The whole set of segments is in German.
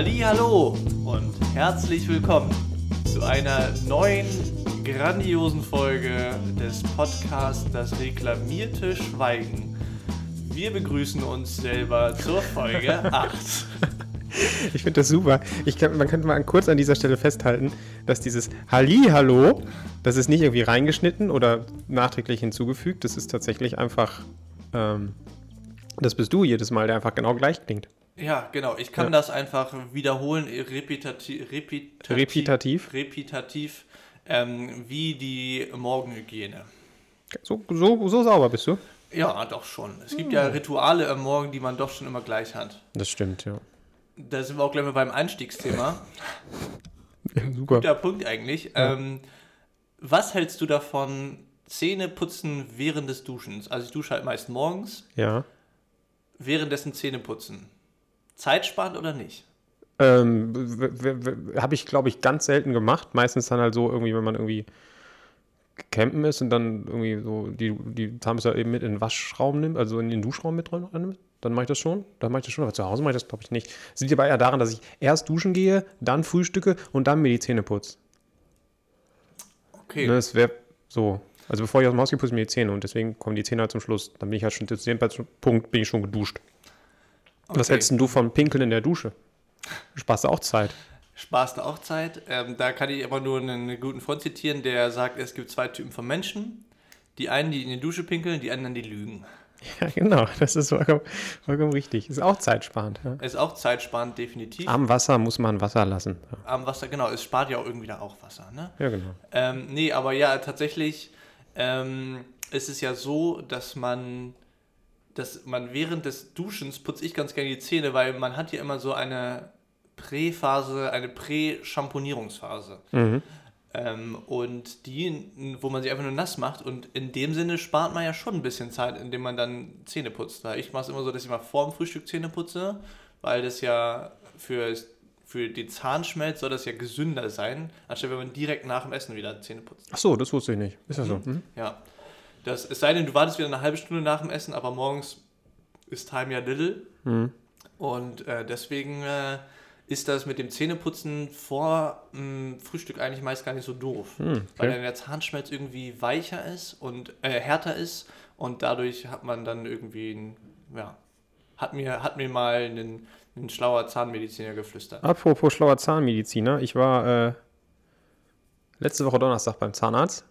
Hallo und herzlich willkommen zu einer neuen grandiosen Folge des Podcasts Das reklamierte Schweigen. Wir begrüßen uns selber zur Folge 8. Ich finde das super. Ich kann, man könnte mal kurz an dieser Stelle festhalten, dass dieses Halli-Hallo, das ist nicht irgendwie reingeschnitten oder nachträglich hinzugefügt. Das ist tatsächlich einfach, ähm, das bist du jedes Mal, der einfach genau gleich klingt. Ja, genau. Ich kann Ja. das einfach wiederholen, repetati repetitiv, Repetitiv? repetitiv ähm, wie die Morgenhygiene. So, so, so sauber bist du? Ja, doch schon. Es gibt ja Rituale am Morgen, die man doch schon immer gleich hat. Das stimmt, ja. Da sind wir auch gleich mal beim Einstiegsthema. Super. Guter Punkt eigentlich. Ja. Ähm, was hältst du davon, Zähne putzen während des Duschens? Also ich dusche halt meist morgens, Ja. währenddessen Zähne putzen. Zeitsparend oder nicht? Ähm, Habe ich, glaube ich, ganz selten gemacht. Meistens dann halt so irgendwie, wenn man irgendwie campen ist und dann irgendwie so die, die Zahnbürste eben mit in den Waschraum nimmt, also in den Duschraum mit drin nimmt. Dann mache ich das schon. Dann mache ich das schon, aber zu Hause mache ich das, glaube ich, nicht. Das liegt aber eher daran, dass ich erst duschen gehe, dann frühstücke und dann mir die Zähne putze. Okay. Ne, das wäre so. Also bevor ich aus dem Haus gehe, putze ich mir die Zähne und deswegen kommen die Zähne halt zum Schluss. Dann bin ich halt schon zu dem Punkt bin ich schon geduscht. Was okay. hältst denn du von Pinkeln in der Dusche? Sparst du auch Zeit? Spaß da auch Zeit. Ähm, da kann ich aber nur einen guten Freund zitieren, der sagt, es gibt zwei Typen von Menschen. Die einen, die in die Dusche pinkeln, die anderen, die lügen. Ja, genau. Das ist vollkommen, vollkommen richtig. Ist auch zeitsparend. Ja. Ist auch zeitsparend, definitiv. Am Wasser muss man Wasser lassen. Ja, Am Wasser, genau, es spart ja auch irgendwie da auch Wasser, ne? ja genau. Ähm, nee, aber ja, tatsächlich ähm, ist es ja so, dass man, dass man während des Duschens putze ich ganz gerne die Zähne, weil man hat ja immer so eine Prä-Phase, eine Prä-Schamponierungsphase. Mhm. Ähm, und die, wo man sie einfach nur nass macht. Und in dem Sinne spart man ja schon ein bisschen Zeit, indem man dann Zähne putzt. Ich mache es immer so, dass ich mal vor dem Frühstück Zähne putze, weil das ja für, für den Zahnschmelz soll das ja gesünder sein, anstatt wenn man direkt nach dem Essen wieder Zähne putzt. Ach so, das wusste ich nicht. Ist ja so. Mhm. Ja. Das, es sei denn, du wartest wieder eine halbe Stunde nach dem Essen, aber morgens ist Time ja little. Mhm. Und äh, deswegen äh, ist das mit dem Zähneputzen vor mh, Frühstück eigentlich meist gar nicht so doof. Mhm, Weil okay. dann der Zahnschmelz irgendwie weicher ist und äh, härter ist und dadurch hat man dann irgendwie, ein, ja, hat mir, hat mir mal ein, ein schlauer Zahnmediziner geflüstert. Apropos schlauer Zahnmediziner. Ich war äh, letzte Woche Donnerstag beim Zahnarzt.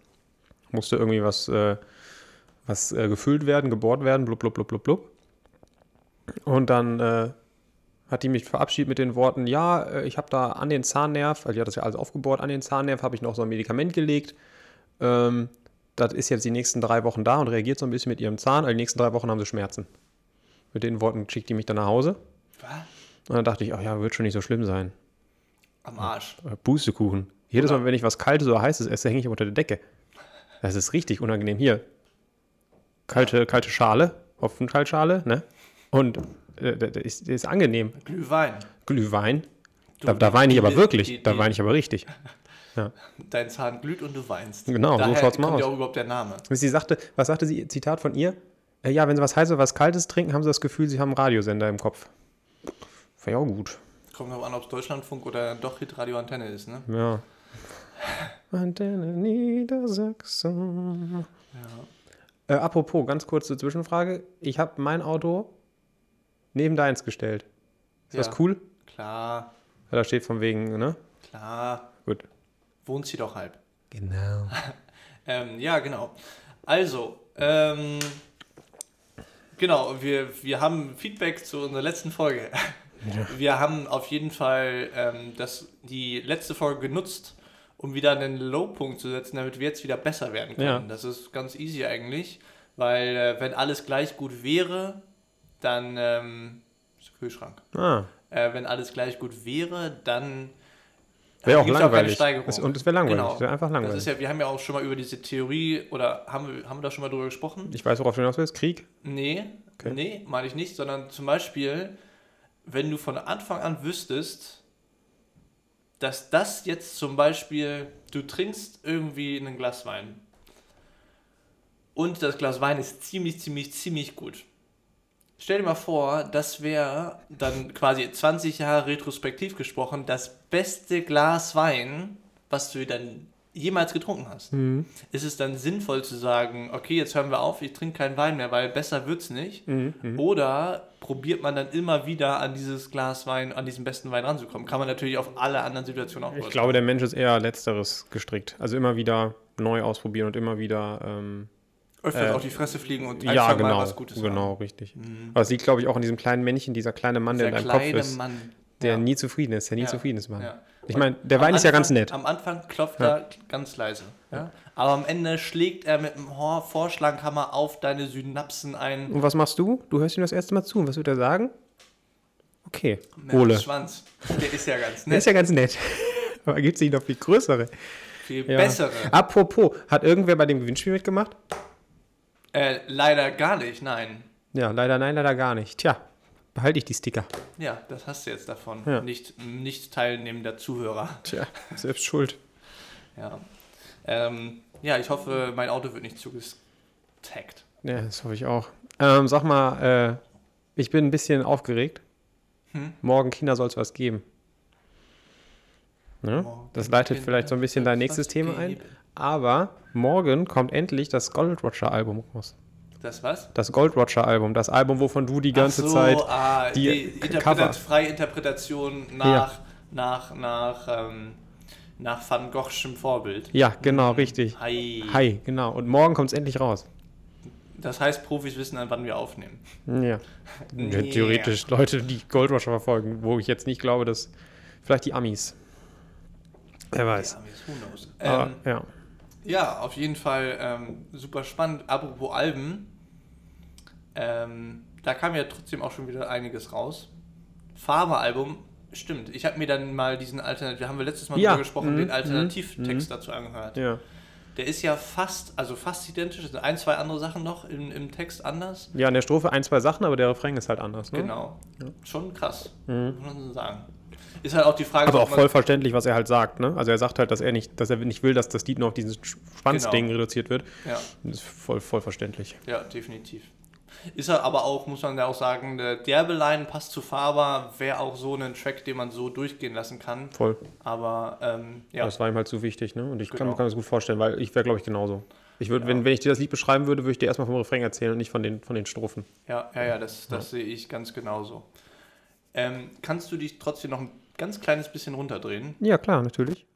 Musste irgendwie was, äh, was äh, gefüllt werden, gebohrt werden, blub, blub, blub, blub, blub. Und dann äh, hat die mich verabschiedet mit den Worten, ja, äh, ich habe da an den Zahnnerv, also die hat das ja alles aufgebohrt, an den Zahnnerv habe ich noch so ein Medikament gelegt. Ähm, das ist jetzt die nächsten drei Wochen da und reagiert so ein bisschen mit ihrem Zahn. Also die nächsten drei Wochen haben sie Schmerzen. Mit den Worten schickt die mich dann nach Hause. Was? Und dann dachte ich, ach ja, wird schon nicht so schlimm sein. Am Arsch. Äh, Pustekuchen. Jedes Mal, wenn ich was Kaltes oder Heißes esse, hänge ich unter der Decke. Das ist richtig unangenehm. Hier, kalte, kalte Schale, Hopfenschale, ne? Und äh, ist, ist angenehm. Glühwein. Glühwein. Du, Da, da weine ich aber wirklich. die- Da die- weine ich aber richtig. Dein Zahn glüht und du weinst. Genau, so Daher schaut's mal kommt ja aus. auch überhaupt der Name. Sie sagte, was sagte sie, Zitat von ihr? Äh, ja, wenn sie was Heißes oder was Kaltes trinken, haben sie das Gefühl, sie haben einen Radiosender im Kopf. Fand ich auch gut. Kommt noch an, ob es Deutschlandfunk oder doch Hitradio Antenne ist, ne? Ja. Antenne Niedersachsen. Ja. Äh, apropos, ganz kurze Zwischenfrage. Ich habe mein Auto neben deins gestellt. Ist Ja. das cool? Klar, Ja, da steht von wegen, ne? klar. Gut. Wohnst hier doch halb. Genau. Ähm, ja, genau. Also, ähm, genau, wir, wir haben Feedback zu unserer letzten Folge. Wir haben auf jeden Fall ähm, das, die letzte Folge genutzt, um wieder einen Low-Punkt zu setzen, damit wir jetzt wieder besser werden können. Ja. Das ist ganz easy eigentlich, weil äh, wenn alles gleich gut wäre, dann ähm, ist der Kühlschrank. Ah, Äh, wenn alles gleich gut wäre, dann wäre auch langweilig. Es- und es wäre langweilig. Genau. Es wäre einfach Das langweilig. ist ja, wir haben ja auch schon mal über diese Theorie, oder haben wir, haben wir da schon mal drüber gesprochen? ich weiß, worauf du hinaus willst. Krieg? Nee, Okay. nee, meine ich nicht, sondern zum Beispiel, wenn du von Anfang an wüsstest, dass das jetzt zum Beispiel, du trinkst irgendwie ein Glas Wein und das Glas Wein ist ziemlich, ziemlich, ziemlich gut. Stell dir mal vor, das wäre dann quasi 20 Jahre retrospektiv gesprochen das beste Glas Wein, was du dann jemals getrunken hast. Mhm. Ist es dann sinnvoll zu sagen, okay, jetzt hören wir auf, ich trinke keinen Wein mehr, weil besser wird's nicht? Mhm. Oder probiert man dann immer wieder an dieses Glas Wein, an diesen besten Wein ranzukommen? Kann man natürlich auf alle anderen Situationen auch Ich glaube, der Mensch ist eher letzteres gestrickt. Also immer wieder neu ausprobieren und immer wieder. Ähm, öfters äh, auf die Fresse fliegen und ein, ja, genau. Mal was Gutes genau, machen. richtig. Mhm. Aber es liegt, glaube ich, auch in diesem kleinen Männchen, dieser kleine Mann, der Dieser in deinem Kopf ist, Mann. der ja. nie zufrieden ist, der nie Ja. zufrieden ist, Mann. Ja. Ich meine, der Wein ist ja ganz Anfang- nett. Am Anfang klopft er ganz leise. Ja? Aber am Ende schlägt er mit dem Vorschlaghammer auf deine Synapsen ein. Und was machst du? Du hörst ihm das erste Mal zu. Und was wird er sagen? Okay, Ole. Schwanz. Der ist ja ganz Der nett. ist ja ganz nett. Aber gibt es nicht noch viel größere? Viel Ja. bessere. Apropos, hat irgendwer bei dem Gewinnspiel mitgemacht? Äh, leider gar nicht, nein. Ja, leider nein, leider gar nicht. Tja, behalte ich die Sticker. Ja, das hast du jetzt davon. Ja. Nicht, nicht teilnehmender Zuhörer. Tja, selbst schuld. Ja. Ähm, ja, ich hoffe, mein Auto wird nicht zugetaggt. Ja, das hoffe ich auch. Ähm, sag mal, äh, ich bin ein bisschen aufgeregt. Hm? Morgen Kinder soll es was geben. Ne? Das leitet vielleicht so ein bisschen dein nächstes Thema ein. Aber morgen kommt endlich das Gold Roger Album raus. Das was? Das Gold Roger Album, das Album, wovon du die ganze so, Zeit. ah, die die, Interpretat Cover. freie Interpretation nach, nach, nach, ähm, nach Van Goghschem Vorbild. Ja, genau, richtig. Hi. Hi, genau. Und morgen kommt es endlich raus. Das heißt, Profis wissen dann, wann wir aufnehmen. Ja. Yeah. Theoretisch Leute, die Gold Roger verfolgen, wo ich jetzt nicht glaube, dass. Vielleicht die Amis. Wer weiß. Ja, who knows. Aber, Ähm, ja. Ja, auf jeden Fall ähm, super spannend. Apropos Alben, ähm, da kam ja trotzdem auch schon wieder einiges raus. Farbe-Album, stimmt. Ich habe mir dann mal diesen Alternativ, wir haben wir letztes Mal Ja, drüber gesprochen, mhm, den mhm, Alternativtext dazu angehört. ja. Der ist ja fast, also fast identisch. Es sind ein, zwei andere Sachen noch im, im Text anders. Ja, in der Strophe ein, zwei Sachen, aber der Refrain ist halt anders. Ne? Genau. Schon krass, Mhm. muss man so sagen. Ist halt auch die Frage, Aber auch voll verständlich, was er halt sagt. Ne? Also er sagt halt, dass er nicht, dass er nicht will, dass das Lied nur auf dieses Schwanzding Genau. reduziert wird. Ja, Das ist voll, voll verständlich. ja, definitiv. Ist halt aber auch, muss man ja auch sagen, der derbe Line passt zu Faber, wäre auch so ein Track, den man so durchgehen lassen kann. Voll. Aber ähm, ja, Das war ihm halt zu wichtig. Ne? Und ich kann, Genau. kann das gut vorstellen, weil ich wäre, glaube ich, genauso. Ich würd, Ja. wenn, wenn ich dir das Lied beschreiben würde, würde ich dir erstmal vom Refrain erzählen und nicht von den, von den Strophen. ja, ja, ja, das, das sehe ich ganz genauso. Ähm, kannst du dich trotzdem noch ein ganz kleines bisschen runterdrehen? Ja, klar, natürlich.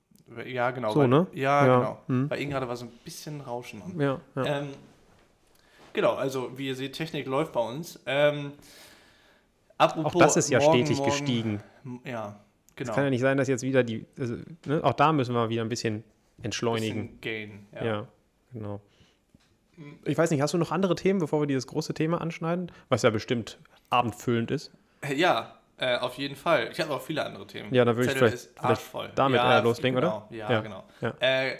Ja, genau. So, weil, ne? Ja, Ja, genau. mhm. Bei Ihnen gerade war so ein bisschen Rauschen. Ja, ja. Ähm, genau, also wie ihr seht, Technik läuft bei uns. Ähm, apropos auch das ist ja morgen, stetig morgen, gestiegen. Ja, Es genau. kann ja nicht sein, dass jetzt wieder die. Also, ne? Auch da müssen wir wieder ein bisschen entschleunigen. Bisschen Gain. Ja. Ja. genau. Ich weiß nicht, hast du noch andere Themen, bevor wir dieses große Thema anschneiden? Was ja bestimmt abendfüllend ist. Ja, äh, auf jeden Fall. Ich habe auch viele andere Themen. Ja, dann würde ich vielleicht- vielleicht damit, ja, äh, loslegen, genau. oder? Ja, Ja, genau. ja. Äh,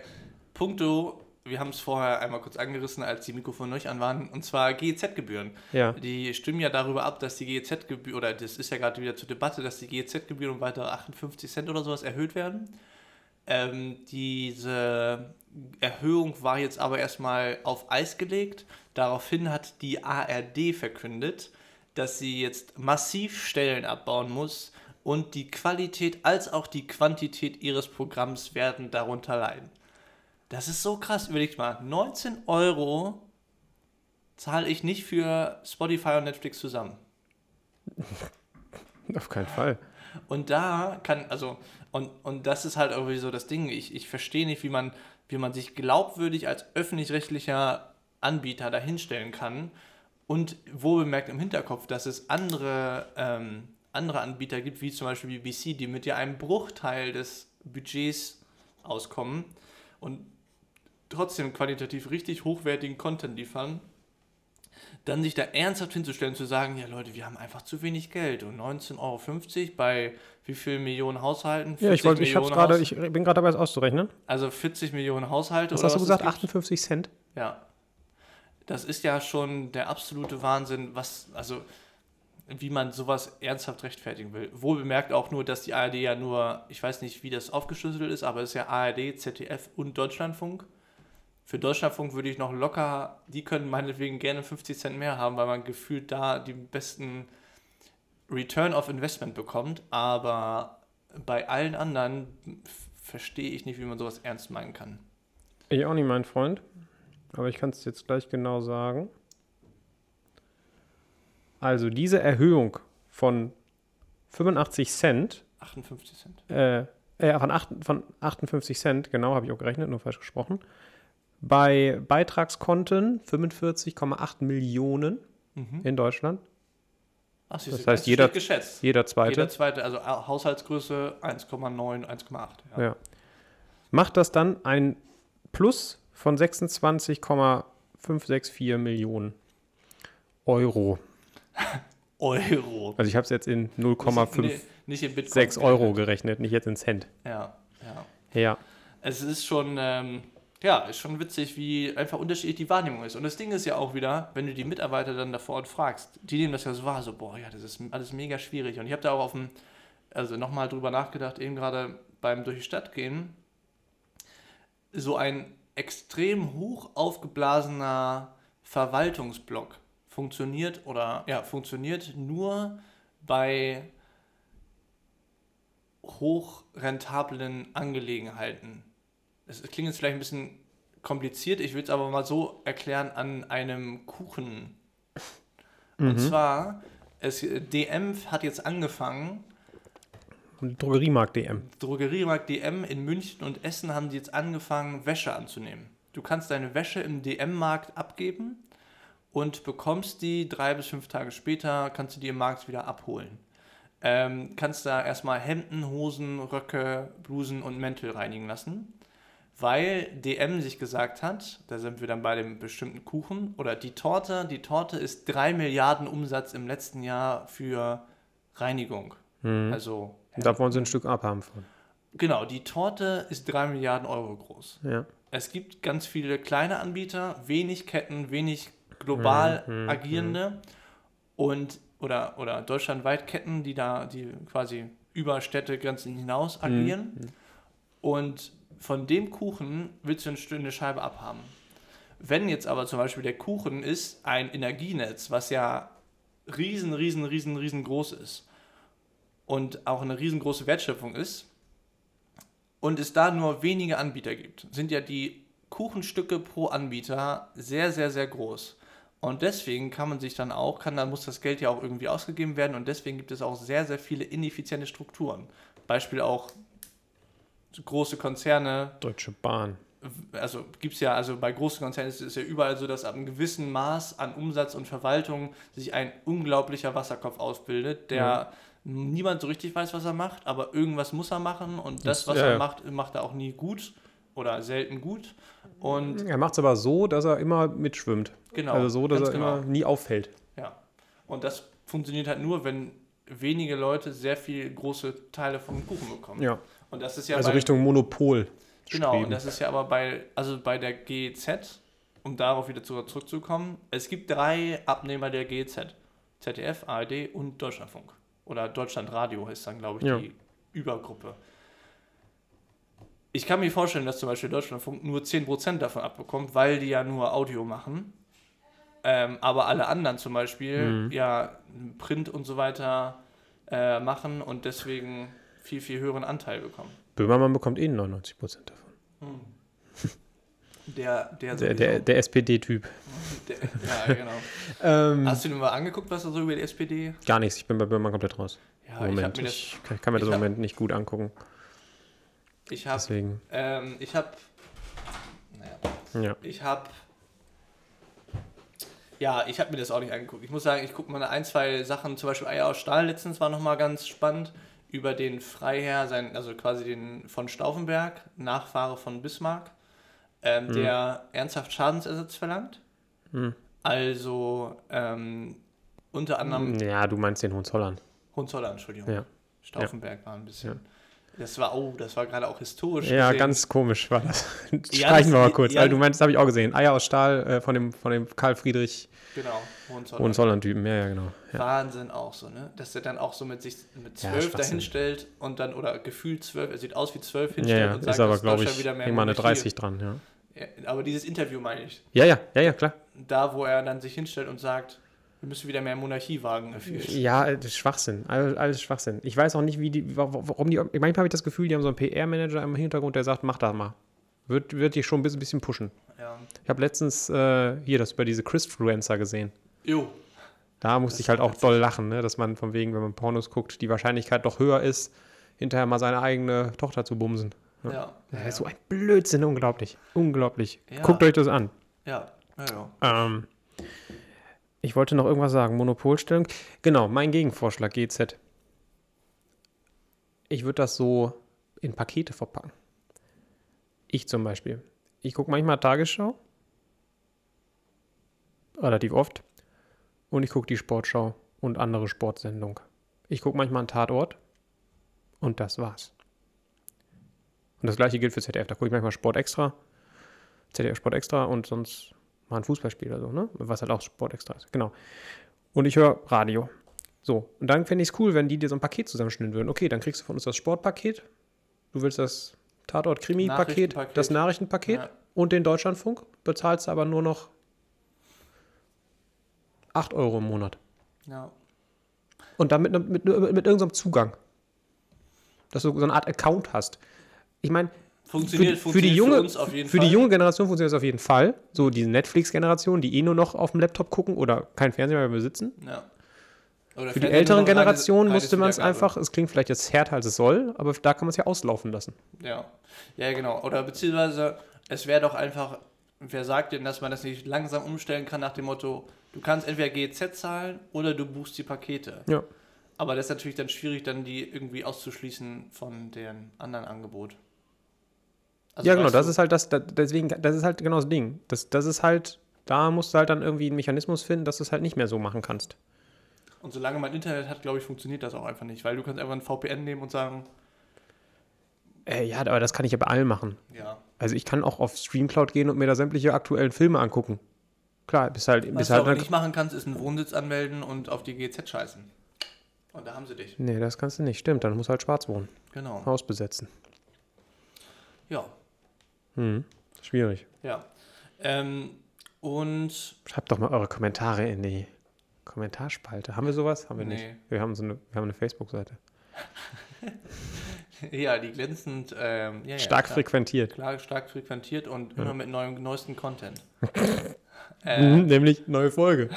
Punkto, wir haben es vorher einmal kurz angerissen, als die Mikrofone nicht an waren, und zwar GEZ-Gebühren. Ja. Die stimmen ja darüber ab, dass die GEZ-Gebühren, oder das ist ja gerade wieder zur Debatte, dass die GEZ-Gebühren um weitere 58 Cent oder sowas erhöht werden. Ähm, diese Erhöhung war jetzt aber erstmal auf Eis gelegt. Daraufhin hat die ARD verkündet, dass sie jetzt massiv Stellen abbauen muss und die Qualität als auch die Quantität ihres Programms werden darunter leiden. Das ist so krass. Überlegt mal, 19 Euro zahle ich nicht für Spotify und Netflix zusammen. Auf keinen Fall. Und da kann, also, und, und das ist halt irgendwie so das Ding. Ich, ich verstehe nicht, wie man, wie man sich glaubwürdig als öffentlich-rechtlicher Anbieter dahinstellen kann. Und wohl bemerkt im Hinterkopf, dass es andere, ähm, andere Anbieter gibt, wie zum Beispiel BBC, die mit ja einem Bruchteil des Budgets auskommen und trotzdem qualitativ richtig hochwertigen Content liefern dann sich da ernsthaft hinzustellen, zu sagen, ja Leute, wir haben einfach zu wenig Geld und 19,50 Euro bei wie vielen Millionen Haushalten? Ja, ich 40 wollte, ich Millionen gerade, Haus- ich bin gerade dabei, es auszurechnen. Also 40 Millionen Haushalte Was hast du gesagt? gibt? 58 Cent? Ja. Das ist ja schon der absolute Wahnsinn, was, also wie man sowas ernsthaft rechtfertigen will. Wohl bemerkt auch nur, dass die ARD ja nur, ich weiß nicht, wie das aufgeschlüsselt ist, aber es ist ja ARD, ZDF und Deutschlandfunk. Für Deutschlandfunk würde ich noch locker, die können meinetwegen gerne 50 Cent mehr haben, weil man gefühlt da die besten Return of Investment bekommt. Aber bei allen anderen verstehe ich nicht, wie man sowas ernst meinen kann. Ich auch nicht, mein Freund. Aber ich kann es jetzt gleich genau sagen. Also diese Erhöhung von 85 Cent, 58 Cent. äh, äh, von, acht, von 58 Cent, genau, habe ich auch gerechnet, nur falsch gesprochen. Bei Beitragskonten 45,8 Millionen Mhm. in Deutschland. Ach, Das heißt, jeder- geschätzt. Jeder zweite. Jeder zweite, also Haushaltsgröße 1,9, 1,8. Ja. Ja. Macht das dann ein Plus von 26,564 Millionen Euro. Euro. Also ich habe es jetzt in Nicht, 0,56 nicht in Bitcoin. Euro gerechnet, nicht jetzt in Cent. Ja, ja. Ja. Es ist schon, ähm, ja, ist schon witzig, wie einfach unterschiedlich die Wahrnehmung ist. Und das Ding ist ja auch wieder, wenn du die Mitarbeiter dann da vor Ort fragst, die nehmen das ja so wahr, so, boah, ja, das ist alles mega schwierig. Und ich habe da auch auf dem, also nochmal drüber nachgedacht, eben gerade beim durch die Stadt gehen, so ein extrem hoch aufgeblasener Verwaltungsblock funktioniert oder ja, funktioniert nur bei hochrentablen Angelegenheiten. Es klingt jetzt vielleicht ein bisschen kompliziert, ich will es aber mal so erklären an einem Kuchen. Und Mhm. zwar, es, DM hat jetzt angefangen, Und Drogeriemarkt DM. Drogeriemarkt DM in München und Essen haben die jetzt angefangen, Wäsche anzunehmen. Du kannst deine Wäsche im DM-Markt abgeben und bekommst die drei bis fünf Tage später, kannst du die im Markt wieder abholen. Ähm, kannst da erstmal Hemden, Hosen, Röcke, Blusen und Mäntel reinigen lassen, weil DM sich gesagt hat, da sind wir dann bei dem bestimmten Kuchen, oder die Torte, die Torte ist 3 Milliarden Umsatz im letzten Jahr für Reinigung. Mhm. Also Da wollen sie ein Stück abhaben von. Genau, die Torte ist 3 Milliarden Euro groß. Ja. Es gibt ganz viele kleine Anbieter, wenig Ketten, wenig global Mhm, mhm, agierende und oder, oder deutschlandweit Ketten, die da, die quasi über Städtegrenzen hinaus Mhm, agieren. Und von dem Kuchen willst du eine Scheibe abhaben. Wenn jetzt aber zum Beispiel der Kuchen ist ein Energienetz, was ja riesen, riesen, riesen, riesengroß ist und auch eine riesengroße Wertschöpfung ist und es da nur wenige Anbieter gibt, sind ja die Kuchenstücke pro Anbieter sehr, sehr, sehr groß. Und deswegen kann man sich dann auch, kann, dann muss das Geld ja auch irgendwie ausgegeben werden und deswegen gibt es auch sehr, sehr viele ineffiziente Strukturen. Beispiel auch große Konzerne, Deutsche Bahn. also gibt es ja, also bei großen Konzernen ist es ja überall so, dass ab einem gewissen Maß an Umsatz und Verwaltung sich ein unglaublicher Wasserkopf ausbildet, der niemand so richtig weiß, was er macht, aber irgendwas muss er machen und das, was ja, er ja. macht, macht er auch nie gut oder selten gut. Und Er macht es aber so, dass er immer mitschwimmt. genau. also so, dass er genau. immer nie auffällt. Ja. Und das funktioniert halt nur, wenn wenige Leute sehr viel große Teile vom Kuchen bekommen. Ja. Und das ist ja also bei, Richtung Monopol. Genau, streben. und das ist ja aber bei, also bei der GEZ, um darauf wieder zu- zurückzukommen, es gibt drei Abnehmer der GEZ. ZDF, ARD und Deutschlandfunk. Oder Deutschlandradio ist dann, glaube ich, Ja. die Übergruppe. Ich kann mir vorstellen, dass zum Beispiel Deutschlandfunk nur 10% davon abbekommt, weil die ja nur Audio machen. Ähm, aber alle anderen zum Beispiel Mhm. ja Print und so weiter äh, machen und deswegen viel, viel höheren Anteil bekommen. Böhmermann bekommt eh 99% davon. Der, der, Der, der, der SPD-Typ. Ja, genau. Ähm, Hast du dir mal angeguckt, was er so über die SPD? gar nichts, ich bin bei Böhmermann komplett raus. Ja, ich Moment. habe mir das. Ich kann, kann mir das ich im Moment nicht gut angucken. Ich habe. Deswegen, Ähm, ich habe. Naja, ja. ich habe. Ja, ich habe mir das auch nicht angeguckt. Ich muss sagen, ich gucke mal ein, zwei Sachen, zum Beispiel Eier aus Stahl letztens war nochmal ganz spannend, über den Freiherr, sein, also quasi den von Stauffenberg, Nachfahre von Bismarck, ähm, Mhm. der ernsthaft Schadensersatz verlangt. Hm. Also ähm, unter anderem Ja, du meinst den Hohenzollern. Hohenzollern, Entschuldigung. Ja. Stauffenberg war ein bisschen. Das war, oh, das war gerade auch historisch. Ja, gesehen. ganz komisch war das. Ja, Streichen wir das- mal kurz, ja, weil du meinst, das habe ich auch gesehen. Eier aus Stahl äh, von, dem, von dem Karl Friedrich Genau, Hohenzollern. Hohenzollern-Typen. Ja, ja, genau. Ja. Wahnsinn auch so, ne? Dass er dann auch so mit sich mit Ja, zwölf Schwachsinn. dahinstellt und dann, oder gefühlt zwölf, er sieht aus wie zwölf Ja, hinstellt ja, und ist sagt, aber, dass glaube ich, wieder mehr immer eine Monarchie- 30 dran, ja. Aber dieses Interview meine ich. Ja, ja, ja, ja, klar. Da, wo er dann sich hinstellt und sagt, wir müssen wieder mehr Monarchie wagen. Ja, das ist Schwachsinn. Alles, alles Schwachsinn. Ich weiß auch nicht, wie die, wa- wa- warum die. Manchmal habe ich das Gefühl, die haben so einen PR-Manager im Hintergrund, der sagt, mach das mal. Wird, wird dich schon ein bisschen, pushen. Ja. Ich habe letztens äh, hier das über diese Christfluencer gesehen. Jo. Da musste ich halt auch doll lachen, ne? dass man von wegen, wenn man Pornos guckt, die Wahrscheinlichkeit doch höher ist, hinterher mal seine eigene Tochter zu bumsen. Ja. Das ist so ein Blödsinn, unglaublich. Unglaublich. Ja. Guckt euch das an. Ja. Ja, ja. Ähm, ich wollte noch irgendwas sagen. Monopolstellung. Genau, mein Gegenvorschlag, GZ. Ich würde das so in Pakete verpacken. Ich zum Beispiel. Ich gucke manchmal Tagesschau. Relativ oft. Und ich gucke die Sportschau und andere Sportsendungen. Ich gucke manchmal einen Tatort. Und das war's. Und das gleiche gilt für ZDF. Da gucke ich manchmal Sport extra. ZDF Sport extra und sonst mal ein Fußballspiel oder so, ne? Was halt auch Sport extra ist. Genau. Und ich höre Radio. So, und dann fände ich es cool, wenn die dir so ein Paket zusammenschneiden würden. Okay, dann kriegst du von uns das Sportpaket. Du willst das Tatort-Krimi-Paket, das Nachrichtenpaket Ja. und den Deutschlandfunk. Bezahlst aber nur noch 8 Euro im Monat. ja. Und dann mit, mit, mit, mit irgendeinem Zugang. Dass du so eine Art Account hast. Ich meine, für, Funktioniert, für, die funktioniert junge, für für die junge Generation funktioniert das auf jeden Fall. So die Netflix-Generation, die eh nur noch auf dem Laptop gucken oder keinen Fernseher mehr besitzen. Ja. Für die älteren Generationen reines musste man es einfach, es klingt vielleicht jetzt härter als es soll, aber da kann man es ja auslaufen lassen. Ja. Ja, genau. Oder beziehungsweise, es wäre doch einfach, wer sagt denn, dass man das nicht langsam umstellen kann nach dem Motto, du kannst entweder GEZ zahlen oder du buchst die Pakete. Ja. Aber das ist natürlich dann schwierig, dann die irgendwie auszuschließen von dem anderen Angebot. Also ja, genau, das du- ist halt das, da- deswegen, das ist halt genau das Ding. Das, das ist halt, da musst du halt dann irgendwie einen Mechanismus finden, dass du es halt nicht mehr so machen kannst. Und solange man Internet hat, glaube ich, funktioniert das auch einfach nicht, weil du kannst einfach ein VPN nehmen und sagen, Äh, ja, aber das kann ich ja bei allen machen. ja. Also ich kann auch auf Streamcloud gehen und mir da sämtliche aktuellen Filme angucken. Klar, bis halt, Was bis du halt aber nicht machen kannst, ist einen Wohnsitz anmelden und auf die GZ scheißen. Und da haben sie dich. Nee, das kannst du nicht. Stimmt, dann muss halt schwarz wohnen. Genau. Haus besetzen. Ja. Hm. Schwierig. Ja. Ähm, und Schreibt doch mal eure Kommentare in die Kommentarspalte. Haben wir sowas? Haben wir Nee. nicht. Wir haben, so eine, wir haben eine Facebook-Seite. ja, die glänzend ähm, ja, ja, Stark klar, frequentiert. klar, stark frequentiert und immer mit neuem, neuesten Content. Äh, nämlich neue Folge.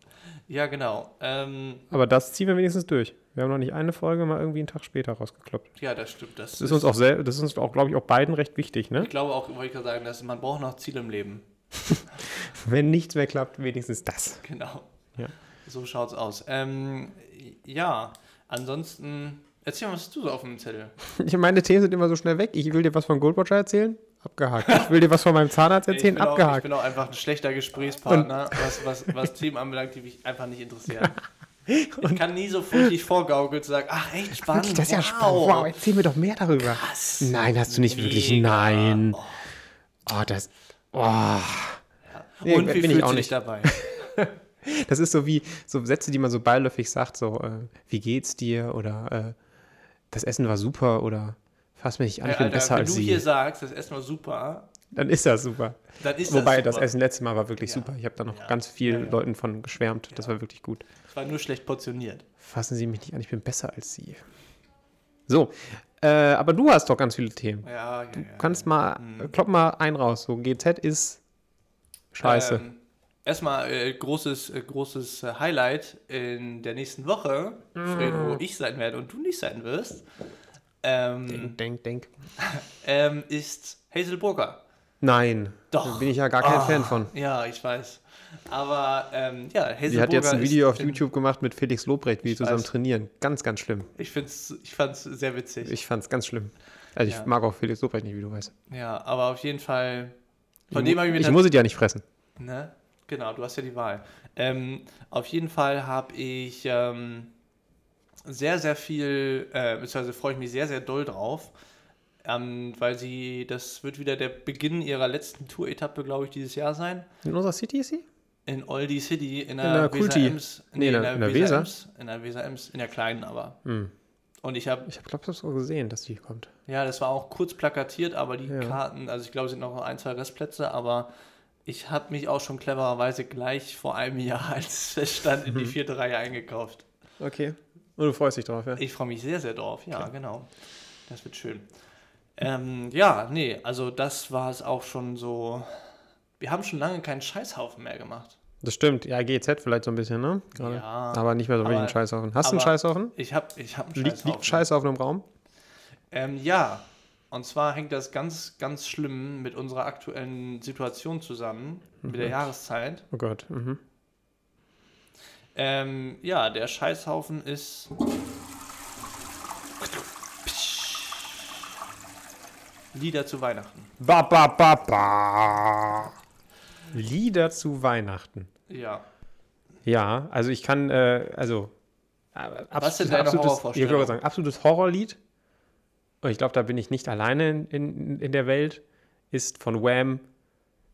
ja, genau. Ähm, Aber das ziehen wir wenigstens durch. Wir haben noch nicht eine Folge mal irgendwie einen Tag später rausgekloppt. ja, das stimmt. Das, Das ist uns auch sehr, das ist uns auch, glaube ich, auch beiden recht wichtig, ne? Ich glaube auch, wollte ich gerade sagen, dass man braucht noch Ziele im Leben. Wenn nichts mehr klappt, wenigstens das. Genau. Ja. So schaut's aus. Ähm, ja, ansonsten, erzähl mal, was hast du so auf dem Zettel? Ich, meine Themen sind immer so schnell weg. Ich will dir was von Goldwatcher erzählen. Abgehakt. Ich will dir was von meinem Zahnarzt erzählen. ich, bin auch, ich Abgehakt. bin auch einfach ein schlechter Gesprächspartner, was, was, was Themen anbelangt, die mich einfach nicht interessieren. Ich kann nie so fröhlich vorgaukeln zu sagen, ach, echt spannend. Wirklich, das ist ja wow. spannend. Wow, erzähl mir doch mehr darüber. Krass. Nein, hast du nicht wirklich. Mega. Nein. Oh, das. Oh. Nee, Und wie bin ich auch du nicht. dabei? Das ist so wie so Sätze, die man so beiläufig sagt, so, äh, wie geht's dir? Oder äh, das Essen war super oder fass mich nicht an, ich bin Alter, besser wenn als du sie. hier sagst, das Essen war super, Dann ist das super. ist Wobei, das das, super. Essen letztes Mal war wirklich Ja. super. Ich habe da noch Ja. ganz vielen Ja. Leuten von geschwärmt. Das war wirklich gut. Es war nur schlecht portioniert. Fassen Sie mich nicht an, ich bin besser als Sie. So, äh, aber du hast doch ganz viele Themen. Ja, ja. Du kannst mal, Mhm. klopp mal ein raus. So, GZ ist scheiße. Ähm, erstmal äh, großes, äh, großes äh, Highlight in der nächsten Woche, Fred, Mm. wo ich sein werde und du nicht sein wirst, ähm, denk, denk, denk. ähm, ist Hazel Burger. Nein, Doch. da bin ich ja gar kein Ah, Fan von. Ja, ich weiß. Aber ähm, ja, Hazel Sie hat jetzt ein Video auf YouTube gemacht mit Felix Lobrecht, wie Ich zusammen weiß. trainieren. Ganz, ganz schlimm. Ich, find's, ich fand es sehr witzig. Ich fand's ganz schlimm. Also ich Ja. mag auch Felix Lobrecht nicht, wie du weißt. ja, aber auf jeden Fall. Von ich, dem habe ich mir ich muss es ja nicht fressen. Ne? Genau, du hast ja die Wahl. Ähm, auf jeden Fall habe ich ähm, sehr, sehr viel, äh, beziehungsweise freue ich mich sehr, sehr doll drauf, ähm, weil sie, das wird wieder der Beginn ihrer letzten Tour-Etappe, glaube ich, dieses Jahr sein. In unserer City ist sie? In Oldie City, in der, der Weser Kulti. Ems. Nee, in der- in der Weser? Ems. In der Weser Ems, in der kleinen aber. Hm. Und ich habe, Ich glaube, ich habe so gesehen, dass die kommt. ja, das war auch kurz plakatiert, aber die Ja. Karten, also ich glaube, es sind noch ein, zwei Restplätze, aber ich habe mich auch schon clevererweise gleich vor einem Jahr, als es feststand, in die vierte Reihe eingekauft. Okay. Und du freust dich drauf, ja? Ich freue mich sehr, sehr drauf. Ja, genau. Das wird schön. Ähm, ja, nee, also das war es auch schon so. Wir haben schon lange keinen Scheißhaufen mehr gemacht. Das stimmt. Ja, GZ vielleicht so ein bisschen, ne? Gerade. Ja, Aber nicht mehr so wirklich einen Scheißhaufen. Hast du einen Scheißhaufen? Ich habe ich hab einen Liegt, Scheißhaufen. liegt Scheißhaufen im Raum? Ähm, ja, und zwar hängt das ganz, ganz schlimm mit unserer aktuellen Situation zusammen, mit der Jahreszeit. Oh Gott. Mhm. Ähm, ja, der Scheißhaufen ist. Lieder zu Weihnachten. Ba, ba, ba, ba. Lieder zu Weihnachten. Ja. Ja, also ich kann, äh, also. äh, Was sind absolutes- deine absolutes- würde sagen, absolutes Horrorlied. Und ich glaube, da bin ich nicht alleine in, in, in der Welt. Ist von Wham!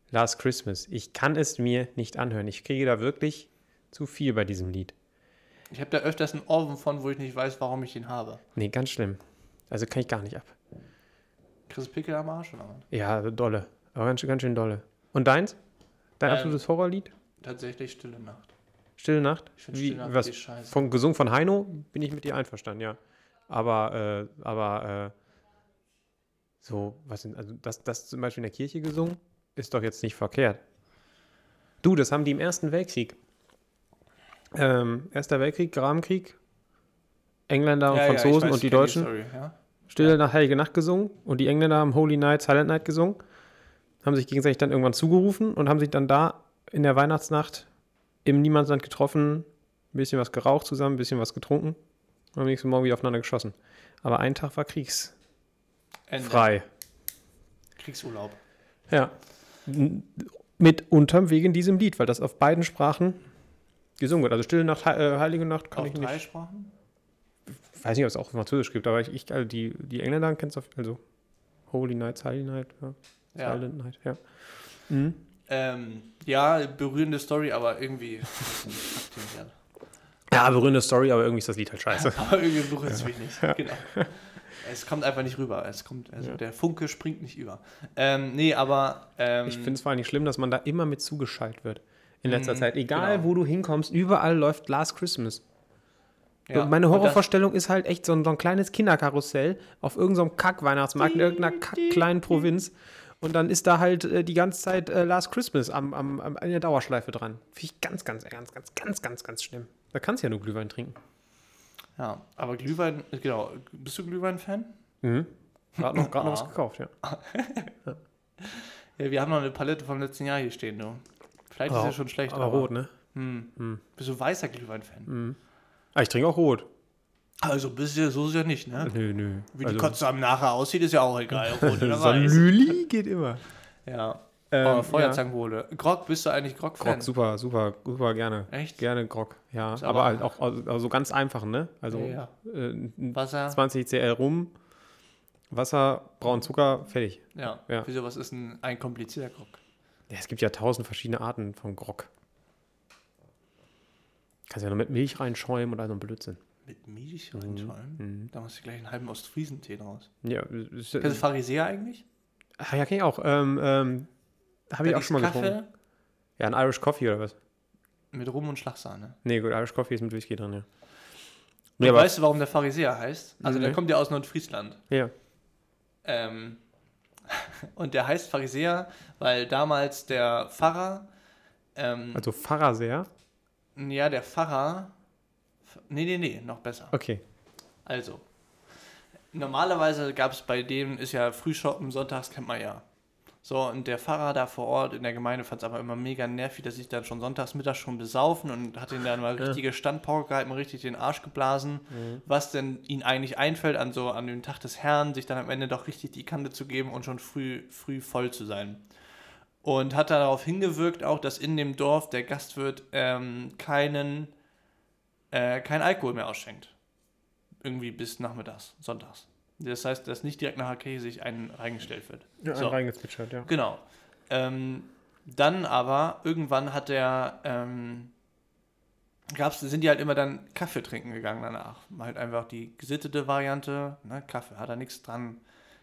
Last Christmas. Ich kann es mir nicht anhören. Ich kriege da wirklich zu viel bei diesem Lied. Ich habe da öfters einen Ohrwurm von, wo ich nicht weiß, warum ich ihn habe. Nee, ganz schlimm. Also kann ich gar nicht ab. Chris Pickel am Arsch oder was? Ja, dolle. Aber ganz, schön- ganz schön dolle. Und deins? Dein Ähm, absolutes Horrorlied? Tatsächlich Stille Nacht. Stille Nacht? Ich finde Wie, Stille Nacht was, die Scheiße. von, gesungen von Heino bin ich mit dir einverstanden, ja. Aber, äh, aber, äh, so, was sind, also das, das zum Beispiel in der Kirche gesungen, ist doch jetzt nicht verkehrt. Du, das haben die im Ersten Weltkrieg. Ähm, Erster Weltkrieg, Grabenkrieg, Engländer und Ja, ja, Franzosen weiß, und die Deutschen. Story, ja? Stille nach Heilige Nacht gesungen und die Engländer haben Holy Night, Silent Night gesungen, haben sich gegenseitig dann irgendwann zugerufen und haben sich dann da in der Weihnachtsnacht im Niemandsland getroffen, ein bisschen was geraucht zusammen, ein bisschen was getrunken und am nächsten Morgen wieder aufeinander geschossen. Aber ein Tag war kriegsfrei. Ende. Kriegsurlaub. Ja. N- Mitunter wegen diesem Lied, weil das auf beiden Sprachen gesungen wird. Also Stille Nacht, äh, Heilige Nacht kann Auf ich drei nicht. Sprachen? Ich weiß nicht, ob es auch Französisch gibt, aber ich, ich also die, die Engländer kennst du, also Holy Night, Silent Night, ja. Ja. Silent Night, ja. Mhm. Ähm, ja, berührende Story, aber irgendwie. Ja, berührende Story, aber irgendwie ist das Lied halt scheiße. ja. Aber irgendwie berührt es mich nicht. Genau. Es kommt einfach nicht rüber. Es kommt, also Ja. der Funke springt nicht über. Ähm, nee, aber. Ähm, Ich finde es vor allem nicht schlimm, dass man da immer mit zugeschaltet wird in letzter Mhm, Zeit. Egal, genau. wo du hinkommst, überall läuft Last Christmas. Ja. Meine Horrorvorstellung ist halt echt so ein, so ein kleines Kinderkarussell auf irgendeinem Kack-Weihnachtsmarkt in irgendeiner kack-kleinen Provinz. Und dann ist da halt äh, die ganze Zeit äh, Last Christmas am, am, am, an der Dauerschleife dran. Finde ich ganz, ganz, ganz, ganz, ganz, ganz, ganz schlimm. Da kannst du ja nur Glühwein trinken. Ja, aber Glühwein, genau. Bist du Glühwein-Fan? Mhm. Gerade noch, grad noch was Ah. gekauft, ja. Ja, wir haben noch eine Palette vom letzten Jahr hier stehen, du. Vielleicht ist Aber- ja schon schlecht, Aber rot, ne? Hm. Bist du weißer Glühwein-Fan? Ah, ich trinke auch rot. Also, bist du, so ist ja nicht, ne? Nö, nö. Wie Also, die Kotze am nachher aussieht, ist ja auch egal. Rot oder so weiß. Lüli geht immer. Ja. Ähm, Aber ja. Feuerzangenbowle. Grog, bist du eigentlich Grog-Fan? Grog, super, super, super gerne. Echt? Gerne Grog, ja. Ist Aber, aber- halt auch also, also ganz einfach, ne? Also Ja, Äh, n- Wasser? 20 CL rum, Wasser, braunen Zucker, fertig. Ja. Ja. Wieso, was ist ein, ein komplizierter Grog? Ja, es gibt ja tausend verschiedene Arten von Grog. Kannst ja noch mit Milch reinschäumen oder so ein Blödsinn. Mit Milch reinschäumen? Mhm. Da machst du gleich einen halben Ostfriesentee draus. Ja, ist, Kennst du Pharisäer eigentlich? ah, ja, kenn ich auch. Ähm, ähm, Habe ich auch schon mal gibt's getrunken. Ja, ein Irish Coffee oder was? mit Rum und Schlagsahne. Nee, gut, Irish Coffee ist mit Whisky drin, ja. Nee, aber, weißt du, warum der Pharisäer heißt? Also der Nee. kommt ja aus Nordfriesland. ja. Ähm, und der heißt Pharisäer, weil damals der Pfarrer, ähm, Also Pharisäer. Ja, der Pfarrer, nee, nee, nee, noch besser. Okay. Also, normalerweise gab es bei denen, ist ja Frühshoppen, sonntags kennt man ja. So, und der Pfarrer da vor Ort in der Gemeinde fand es aber immer mega nervig, dass sich dann schon sonntags mittags schon besaufen und hat ihn dann mal Ja. richtige Standpauke gehalten, richtig den Arsch geblasen, was denn ihn eigentlich einfällt, an so an dem Tag des Herrn, sich dann am Ende doch richtig die Kante zu geben und schon früh, früh voll zu sein. Und hat darauf hingewirkt auch, dass in dem Dorf der Gastwirt ähm, keinen, äh, kein Alkohol mehr ausschenkt irgendwie bis nachmittags, sonntags. Das heißt, dass nicht direkt nach der Kirche sich einen reingestellt wird. Ja, So. reingezwitschert, ja. Genau. Ähm, dann aber, irgendwann hat er, ähm, gab's, sind die halt immer dann Kaffee trinken gegangen danach. Halt einfach die gesittete Variante, ne, Kaffee, hat er nichts dran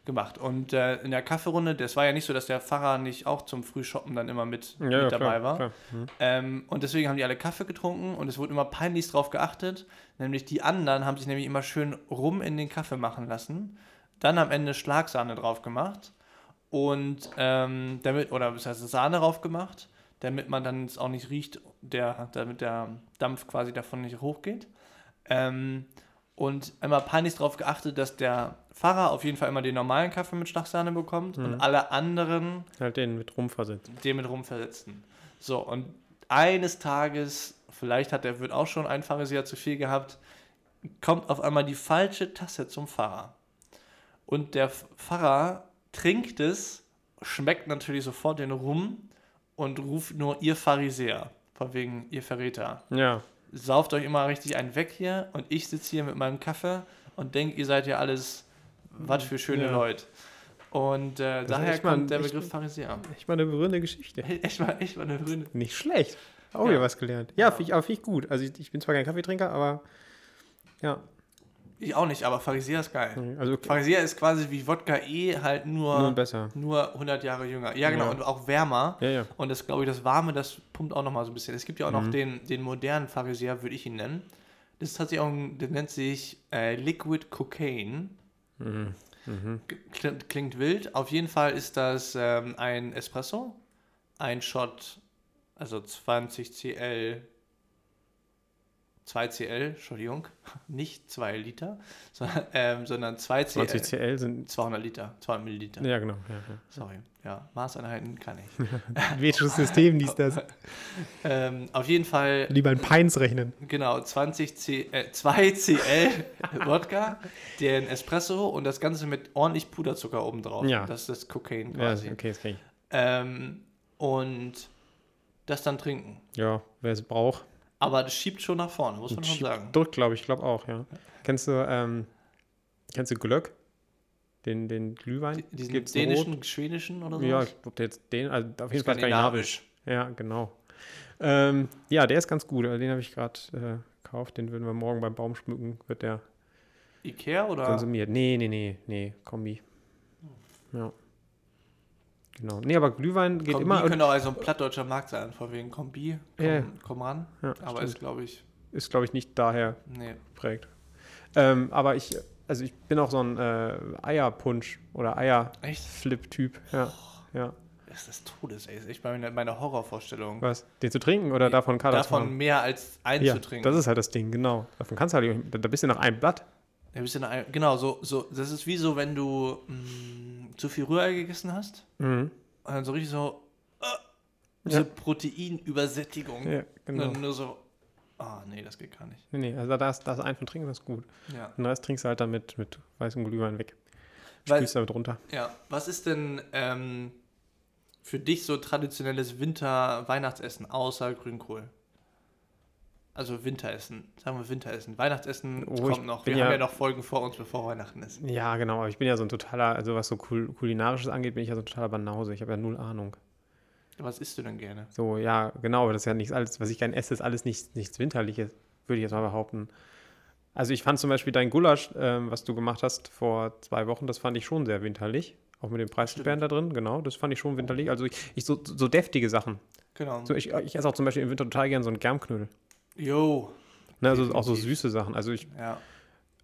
gemacht. Und äh, in der Kaffeerunde, das war ja nicht so, dass der Pfarrer nicht auch zum Frühshoppen dann immer mit, Ja, mit ja, dabei klar, war. klar. Mhm. Ähm, und deswegen haben die alle Kaffee getrunken und es wurde immer peinlichst drauf geachtet. Nämlich die anderen haben sich nämlich immer schön rum in den Kaffee machen lassen. Dann am Ende Schlagsahne drauf gemacht. Und ähm, damit, oder das heißt Sahne drauf gemacht, damit man dann es auch nicht riecht, der, damit der Dampf quasi davon nicht hochgeht. Ähm, und immer peinlichst darauf geachtet, dass der Pfarrer auf jeden Fall immer den normalen Kaffee mit Schlagsahne bekommt und alle anderen Halt den mit rumversetzt. den mit rumversetzten. So, und eines Tages, vielleicht hat der Wirt auch schon ein Pharisäer zu viel gehabt, kommt auf einmal die falsche Tasse zum Pfarrer. Und der Pfarrer trinkt es, schmeckt natürlich sofort den Rum und ruft nur ihr Pharisäer, von wegen ihr Verräter. Ja. Sauft euch immer richtig einen weg hier und ich sitze hier mit meinem Kaffee und denke, ihr seid ja alles was für schöne Ja. Leute. Und äh, daher echt mal ein- kommt der echt- Begriff Pharisäer. Echt mal eine berührende Geschichte. Echt mal, echt mal eine Grüne. Nicht schlecht. Auch Ja. wieder was gelernt. Ja, finde ich, aber find ich gut. Also ich, ich bin zwar kein Kaffeetrinker, aber ja. Ich auch nicht, aber Pharisäer ist geil. Also Pharisäer ist quasi wie Wodka E, halt nur, nur nur, besser. 100 Jahre jünger. Ja, genau, Ja. und auch wärmer. Ja, ja. Und das, glaube ich, das Warme, das pumpt auch nochmal so ein bisschen. Es gibt ja auch noch Mhm. den, den modernen Pharisäer, würde ich ihn nennen. Das ist tatsächlich auch, der nennt sich äh, Liquid Cocaine. Mhm. Mhm. Klingt, klingt wild. Auf jeden Fall ist das ähm, ein Espresso, ein Shot, also 20 CL, 2 CL, Entschuldigung, nicht 2 Liter, sondern, ähm, sondern 2 CL. 20 CL sind. 200 Liter, 200 Milliliter. Ja, genau. Ja, Sorry, ja, Maßeinheiten kann ich. ja. Welches System dies das? ähm, auf jeden Fall, Lieber in Pints rechnen. genau, 20 C, äh, 2 CL Wodka, den Espresso und das Ganze mit ordentlich Puderzucker obendrauf. Ja. Das ist das Kokain Ja, quasi. okay, das kann ich. Ähm, und das dann trinken. Ja, wer es braucht. Aber das schiebt schon nach vorne, muss man schon sagen. Drückt, glaube ich, glaube auch, ja. Kennst du, ähm, kennst du Glöck? Den, den Glühwein? Diesen Gibt's dänischen, schwedischen oder so? Ja, ob der jetzt den, also auf jeden Fall skandinavisch. Ja, genau. Ähm, ja, der ist ganz gut. Also Den habe ich gerade äh, gekauft. Den würden wir morgen beim Baumschmücken, wird der Ikea oder? konsumiert. Nee, nee, nee, nee, Kombi. Ja. Genau. Nee, aber Glühwein geht Kombi immer. könnte auch also ein plattdeutscher Markt sein, von wegen Kombi. Komm, Ja. komm ran. Ja, Aber stimmt. ist, glaube ich, ist, glaube ich, nicht daher nee. geprägt. Ähm, aber ich, also ich bin auch so ein äh, Eierpunsch oder? Eierflip-Typ. Ja. ja. Das ist des Todes, ey. Das ist echt meine, meine Horrorvorstellung. Was? Den zu trinken oder davon Kader Davon mehr als einen Ja, zu trinken. das ist halt das Ding, genau. Davon kannst du halt, da da bist du nach einem Blatt. Nach einem- genau, so, so, das ist wie so, wenn du mh, zu viel Rührei gegessen hast Mhm. und dann so richtig so äh, diese Ja. Proteinübersättigung. Ja, genau. Und dann nur so, ah, nee, das geht gar nicht. Nee, nee, also da ist, da ist ein von trinken, das ist gut. Ja. Den Rest trinkst du halt dann mit, weißem Glühwein weg. Spülst damit runter. Ja, was ist denn ähm, für dich so traditionelles Winter-Weihnachtsessen außer Grünkohl? Also Winteressen, sagen wir Winteressen. Weihnachtsessen Oh, kommt noch. Wir haben ja- ja noch Folgen vor uns, bevor Weihnachten ist. Ja, genau, aber ich bin ja so ein totaler, also was so kul kulinarisches angeht, bin ich ja so ein totaler Banause. Ich habe ja null Ahnung. Was isst du denn gerne? So, ja, genau, aber das ist ja nichts alles, was ich gerne esse, ist alles nichts, nichts Winterliches, würde ich jetzt mal behaupten. Also ich fand zum Beispiel dein Gulasch, ähm, was du gemacht hast vor zwei Wochen, das fand ich schon sehr winterlich. Auch mit den Preisbeeren da drin, genau, das fand ich schon winterlich. Also ich, ich so, so deftige Sachen. Genau. So, ich, ich esse auch zum Beispiel im Winter total gerne so einen Germknödel. Jo. Ne, also auch so süße Sachen. Also ich, Ja.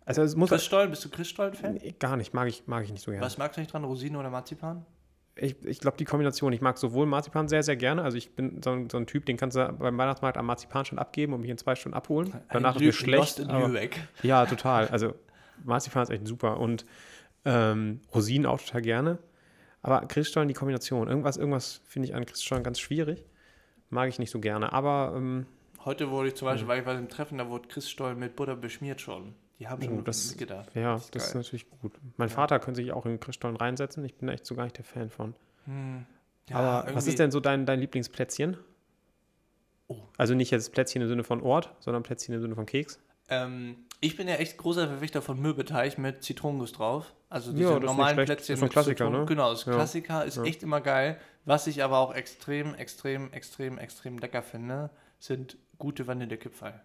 also es muss Christstollen, bist du Christstollen-Fan? Nee, gar nicht, mag ich, mag ich nicht so gerne. Was magst du nicht dran? Rosine oder Marzipan? Ich, ich glaube, die Kombination, ich mag sowohl Marzipan sehr, sehr gerne. Also ich bin so ein, so ein Typ, den kannst du beim Weihnachtsmarkt am Marzipanstand abgeben und mich in zwei Stunden abholen. Danach ist mir schlecht. In aber- Lübeck. Ja, total. Also Marzipan ist echt super. Und ähm, Rosinen auch total gerne. Aber Christstollen, die Kombination. Irgendwas, irgendwas finde ich an Christstollen ganz schwierig. Mag ich nicht so gerne. Aber ähm, Heute wurde ich zum Beispiel, weil ich war im Treffen, da wurde Christstollen mit Butter beschmiert schon. Die haben schon Oh, das- mitgedacht. ja, Das ist das ist natürlich gut. Mein Vater könnte sich auch in Christstollen reinsetzen. Ich bin echt so gar nicht der Fan von. Hm. Ja, Aber was ist denn so dein, dein Lieblingsplätzchen? Oh. Also nicht jetzt Plätzchen im Sinne von Ort, sondern Plätzchen im Sinne von Keks. Ähm, ich bin ja echt großer Verfechter von Mürbeteig mit Zitronenguss drauf. Also Ja, diese das ist nicht normalen. Plätzchen Ist so ein Klassiker, Zitronen- ne? Genau, das Ja. Klassiker ist Ja. echt immer geil. Was ich aber auch extrem, extrem, extrem, extrem lecker finde, sind gute Vanillekipferl.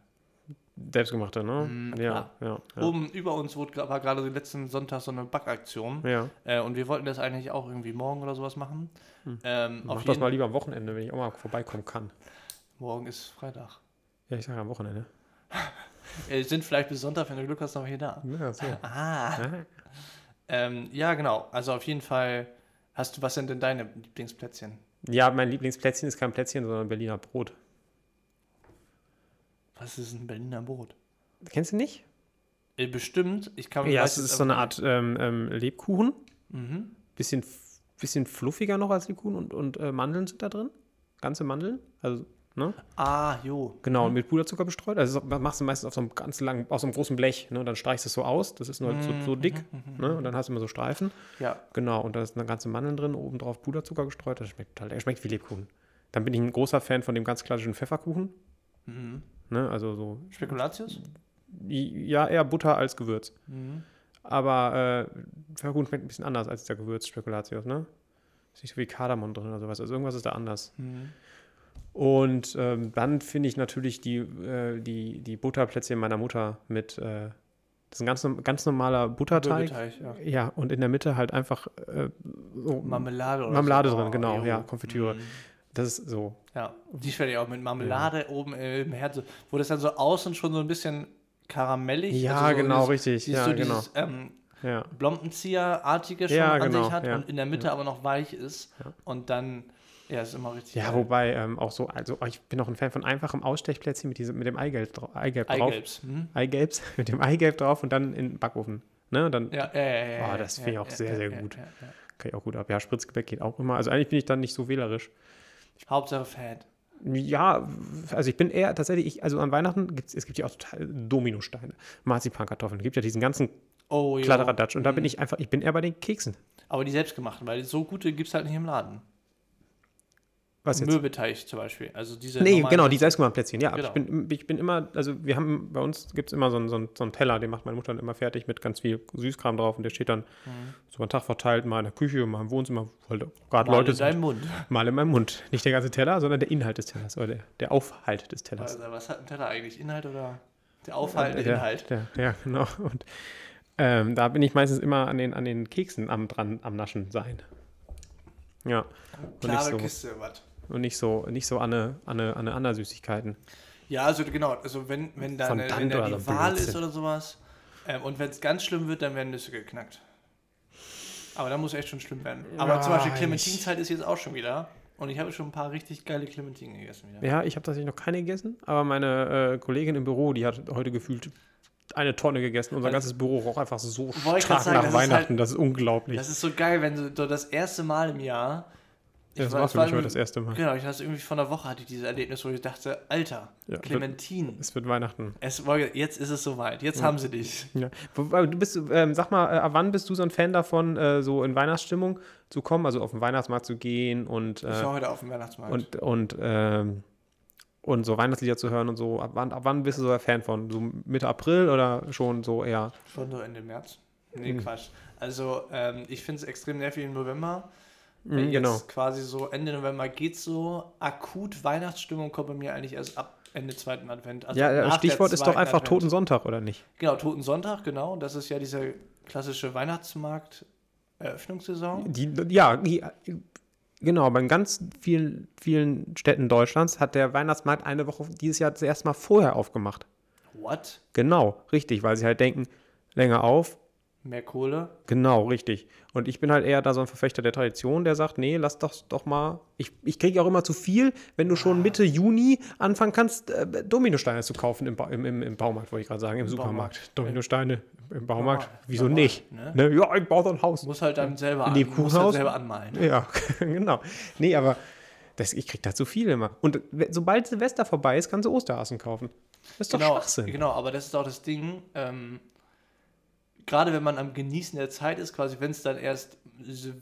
Selbstgemachte, ne? Mm, ja, ja, ja. Oben über uns wurde, war gerade letzten Sonntag so eine Backaktion. ja. Äh, und wir wollten das eigentlich auch irgendwie morgen oder sowas machen. Ähm, Mach das mal lieber am Wochenende, wenn ich auch mal vorbeikommen kann. Morgen ist Freitag. Ja, ich sage am Wochenende. Äh, sind vielleicht bis Sonntag, wenn du Glück hast, noch hier da. Ja, so. Ah. Ähm, ja, genau. Also auf jeden Fall hast du, was sind denn deine Lieblingsplätzchen? ja, mein Lieblingsplätzchen ist kein Plätzchen, sondern Berliner Brot. Was ist ein Berliner Brot? Kennst du nicht? Äh, bestimmt. Ich kann Ja, es ist so eine Art ähm, ähm, Lebkuchen. Mhm. Bisschen, bisschen fluffiger noch als Lebkuchen und, und äh, Mandeln sind da drin. Ganze Mandeln. Also, ne? Ah, jo. Genau, und mit Puderzucker bestreut. Also das machst du meistens auf so einem ganz langen, auf so einem großen Blech. Ne? Dann streichst du es so aus. Das ist nur so, so Mhm, dick. Ne? Und dann hast du immer so Streifen. Ja. Genau, und da ist eine ganze Mandeln drin, obendrauf Puderzucker gestreut. Das schmeckt total. Er schmeckt wie Lebkuchen. Dann bin ich ein großer Fan von dem ganz klassischen Pfefferkuchen. Mhm. Ne? Also so, Spekulatius? ja, eher Butter als Gewürz. Mhm. Aber äh, Pfefferkuchen schmeckt ein bisschen anders als der Gewürz-Spekulatius, ne? Ist nicht so wie Kardamom drin oder sowas. Also irgendwas ist da anders. Mhm. Und ähm, dann finde ich natürlich die, äh, die, die Butterplätzchen meiner Mutter mit, äh, das ist ein ganz, ganz normaler Butterteig. Mürbeteig, ja. Ja, und in der Mitte halt einfach äh, so Marmelade oder Marmelade drin, Oh, genau, jo. ja, Konfitüre. Mhm. Das ist so. Ja, die schwerde ich auch mit Marmelade oben im Herz, so- wo das dann so außen schon so ein bisschen karamellig Ja, also so genau, dieses- richtig. Dieses, Ja, so genau. dieses ähm, Ja. Blombenzieher-artige schon Ja, an genau, sich hat ja. und in der Mitte aber noch weich ist. Ja. Und dann, ja, ist immer richtig. Ja, geil. wobei ähm, auch so, also ich bin auch ein Fan von einfachem Ausstechplätzchen mit, diesem, mit dem Eigelb, Eigelb drauf. Eigelbs. Hm? Eigelbs, mit dem Eigelb drauf und dann in den Backofen. Ne? Und dann Ja, ja, ja, ja, Oh, ja, das ja, finde ich auch ja, sehr, ja, sehr ja, gut. Ja, ja. kann ich auch gut ab. Ja, Spritzgebäck geht auch immer. Also eigentlich bin ich dann nicht so wählerisch. Hauptsache Fett. Ja, also ich bin eher tatsächlich, ich, also an Weihnachten gibt es gibt ja auch total Dominosteine, Marzipankartoffeln, gibt ja diesen ganzen Oh. Kladderadatsch. Und da bin Mhm. ich einfach, ich bin eher bei den Keksen. Aber die selbstgemachten, weil so gute gibt es halt nicht im Laden. Was jetzt? Mürbeteig zum Beispiel. Also diese Nee, genau, die selbstgemachten Plätzchen. Ja, aber ich, Genau. bin, ich bin immer, also wir haben, bei uns gibt es immer so einen, so, einen, so einen Teller, den macht meine Mutter dann immer fertig mit ganz viel Süßkram drauf und der steht dann Mhm. so einen Tag verteilt, mal in der Küche, mal im Wohnzimmer, weil gerade Mal Leute in sind. deinem Mund. Mal in meinem Mund. Nicht der ganze Teller, sondern der Inhalt des Tellers oder der, der Aufhalt des Tellers. Also, was hat ein Teller eigentlich? Inhalt oder der aufhaltende der, Inhalt? Der, ja, genau. Und ähm, da bin ich meistens immer an den, an den Keksen am, dran, am Naschen sein. Ja. Klare so, Kiste, was? Und nicht so, nicht so an eine, an eine, an eine andere Süßigkeiten. Ja, also genau, also wenn, wenn da eine, wenn da die Wahl Blödsinn. ist oder sowas ähm, und wenn es ganz schlimm wird, dann werden Nüsse geknackt. Aber da muss echt schon schlimm werden. Aber Ja, zum Beispiel Clementinzeit ist jetzt auch schon wieder und ich habe schon ein paar richtig geile Clementinen gegessen wieder. Ja, ich habe tatsächlich noch keine gegessen, aber meine äh, Kollegin im Büro, die hat heute gefühlt eine Tonne gegessen. Unser Also- ganzes Büro roch einfach so stark sagen, nach das ist Weihnachten. halt- das ist unglaublich. Das ist so geil, wenn du so das erste Mal im Jahr. Ja, das war- für mich heute das erste Mal. Genau, ich hatte irgendwie vor einer Woche hatte ich dieses Erlebnis, wo ich dachte, Alter, Ja, Clementin. Es wird Weihnachten. Es, jetzt ist es soweit, jetzt haben sie dich. Ja. Du bist, ähm, sag mal, äh, ab wann bist du so ein Fan davon, äh, so in Weihnachtsstimmung zu kommen, also auf den Weihnachtsmarkt zu gehen und, Ich äh, war heute auf dem Weihnachtsmarkt. und, und, ähm, und so Weihnachtslieder zu hören und so. Ab wann, ab wann bist du so ein Fan von? So Mitte April oder schon so eher? Schon so Ende März. Nee, Mhm. Quatsch. Also, ähm, ich finde es extrem nervig im November. Mhm, Jetzt genau. quasi so Ende November geht's so. Akut Weihnachtsstimmung kommt bei mir eigentlich erst ab Ende zweiten Advent. Also ja, Stichwort ist doch einfach Advent. Toten Sonntag, oder nicht? Genau, Toten Sonntag, genau. Das ist ja diese klassische Weihnachtsmarkt-Eröffnungssaison. Die, ja, die, genau, bei ganz vielen, vielen Städten Deutschlands hat der Weihnachtsmarkt eine Woche dieses Jahr das erste Mal vorher aufgemacht. What? Genau, richtig, weil sie halt denken, länger auf, Mehr Kohle? Genau, richtig. Und ich bin halt eher da so ein Verfechter der Tradition, der sagt, nee, lass doch doch mal. Ich, ich kriege auch immer zu viel, wenn du Ah. schon Mitte Juni anfangen kannst, äh, Dominosteine zu kaufen im, ba im, im, im Baumarkt, wollte ich gerade sagen, im, Supermarkt. Baumarkt. Dominosteine im Baumarkt. Normal, Wieso normal, nicht? ne? Ne? Ja, ich baue so ein Haus. Muss halt dann selber, an, muss halt selber anmalen. Ja, genau. Nee, aber das, ich kriege da zu viel immer. Und sobald Silvester vorbei ist, kannst du Osterassen kaufen. Das ist doch Genau, Schwachsinn. genau, aber das ist auch das Ding. Ähm, gerade wenn man am Genießen der Zeit ist, quasi wenn es dann erst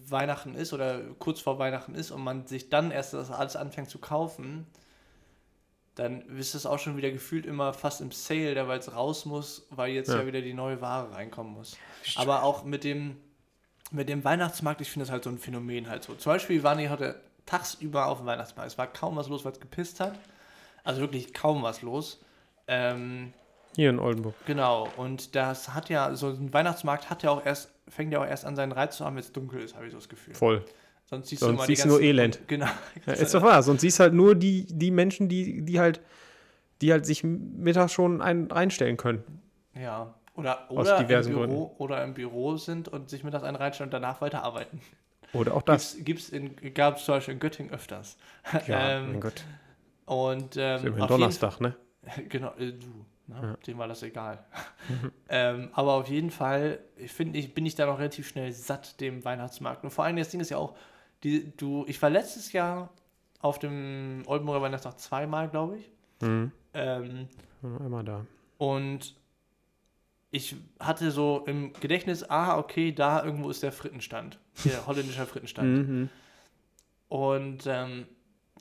Weihnachten ist oder kurz vor Weihnachten ist und man sich dann erst das alles anfängt zu kaufen, dann ist es auch schon wieder gefühlt immer fast im Sale, da weil es raus muss, weil jetzt ja. Ja. wieder die neue Ware reinkommen muss. Aber auch mit dem, mit dem Weihnachtsmarkt, ich finde das halt so ein Phänomen halt so. Zum Beispiel waren die heute tagsüber auf dem Weihnachtsmarkt. Es war kaum was los, weil es gepisst hat. Also wirklich kaum was los. Ähm, Hier in Oldenburg. Genau, und das hat ja, so ein Weihnachtsmarkt hat ja auch erst, fängt ja auch erst an seinen Reiz zu haben, wenn es dunkel ist, habe ich so das Gefühl. Voll. Sonst siehst Sonst du immer siehst die du nur Elend. Genau. Ja, ist doch wahr. Sonst siehst halt nur die, die Menschen, die, die halt, die halt sich mittags schon ein, einstellen können. Ja. Oder, Aus oder, im Büro, oder im Büro sind und sich mittags einen reinstellen und danach weiterarbeiten. Oder auch das. Gibt's, gibt's in, gab es zum Beispiel in Göttingen öfters. Ja, ähm, mein Gott. und ähm, Donnerstag, ne? Genau, äh, du. Ne? Ja. Dem war das egal. ähm, aber auf jeden Fall ich finde ich, bin ich da noch relativ schnell satt, dem Weihnachtsmarkt. Und vor allem das Ding ist ja auch, die, du, ich war letztes Jahr auf dem Oldenburger Weihnachtstag zweimal, glaube ich. Mhm. Ähm, Immer da. und ich hatte so im Gedächtnis, ah, okay, da irgendwo ist der Frittenstand. Der holländische Frittenstand. Mhm. Und ähm,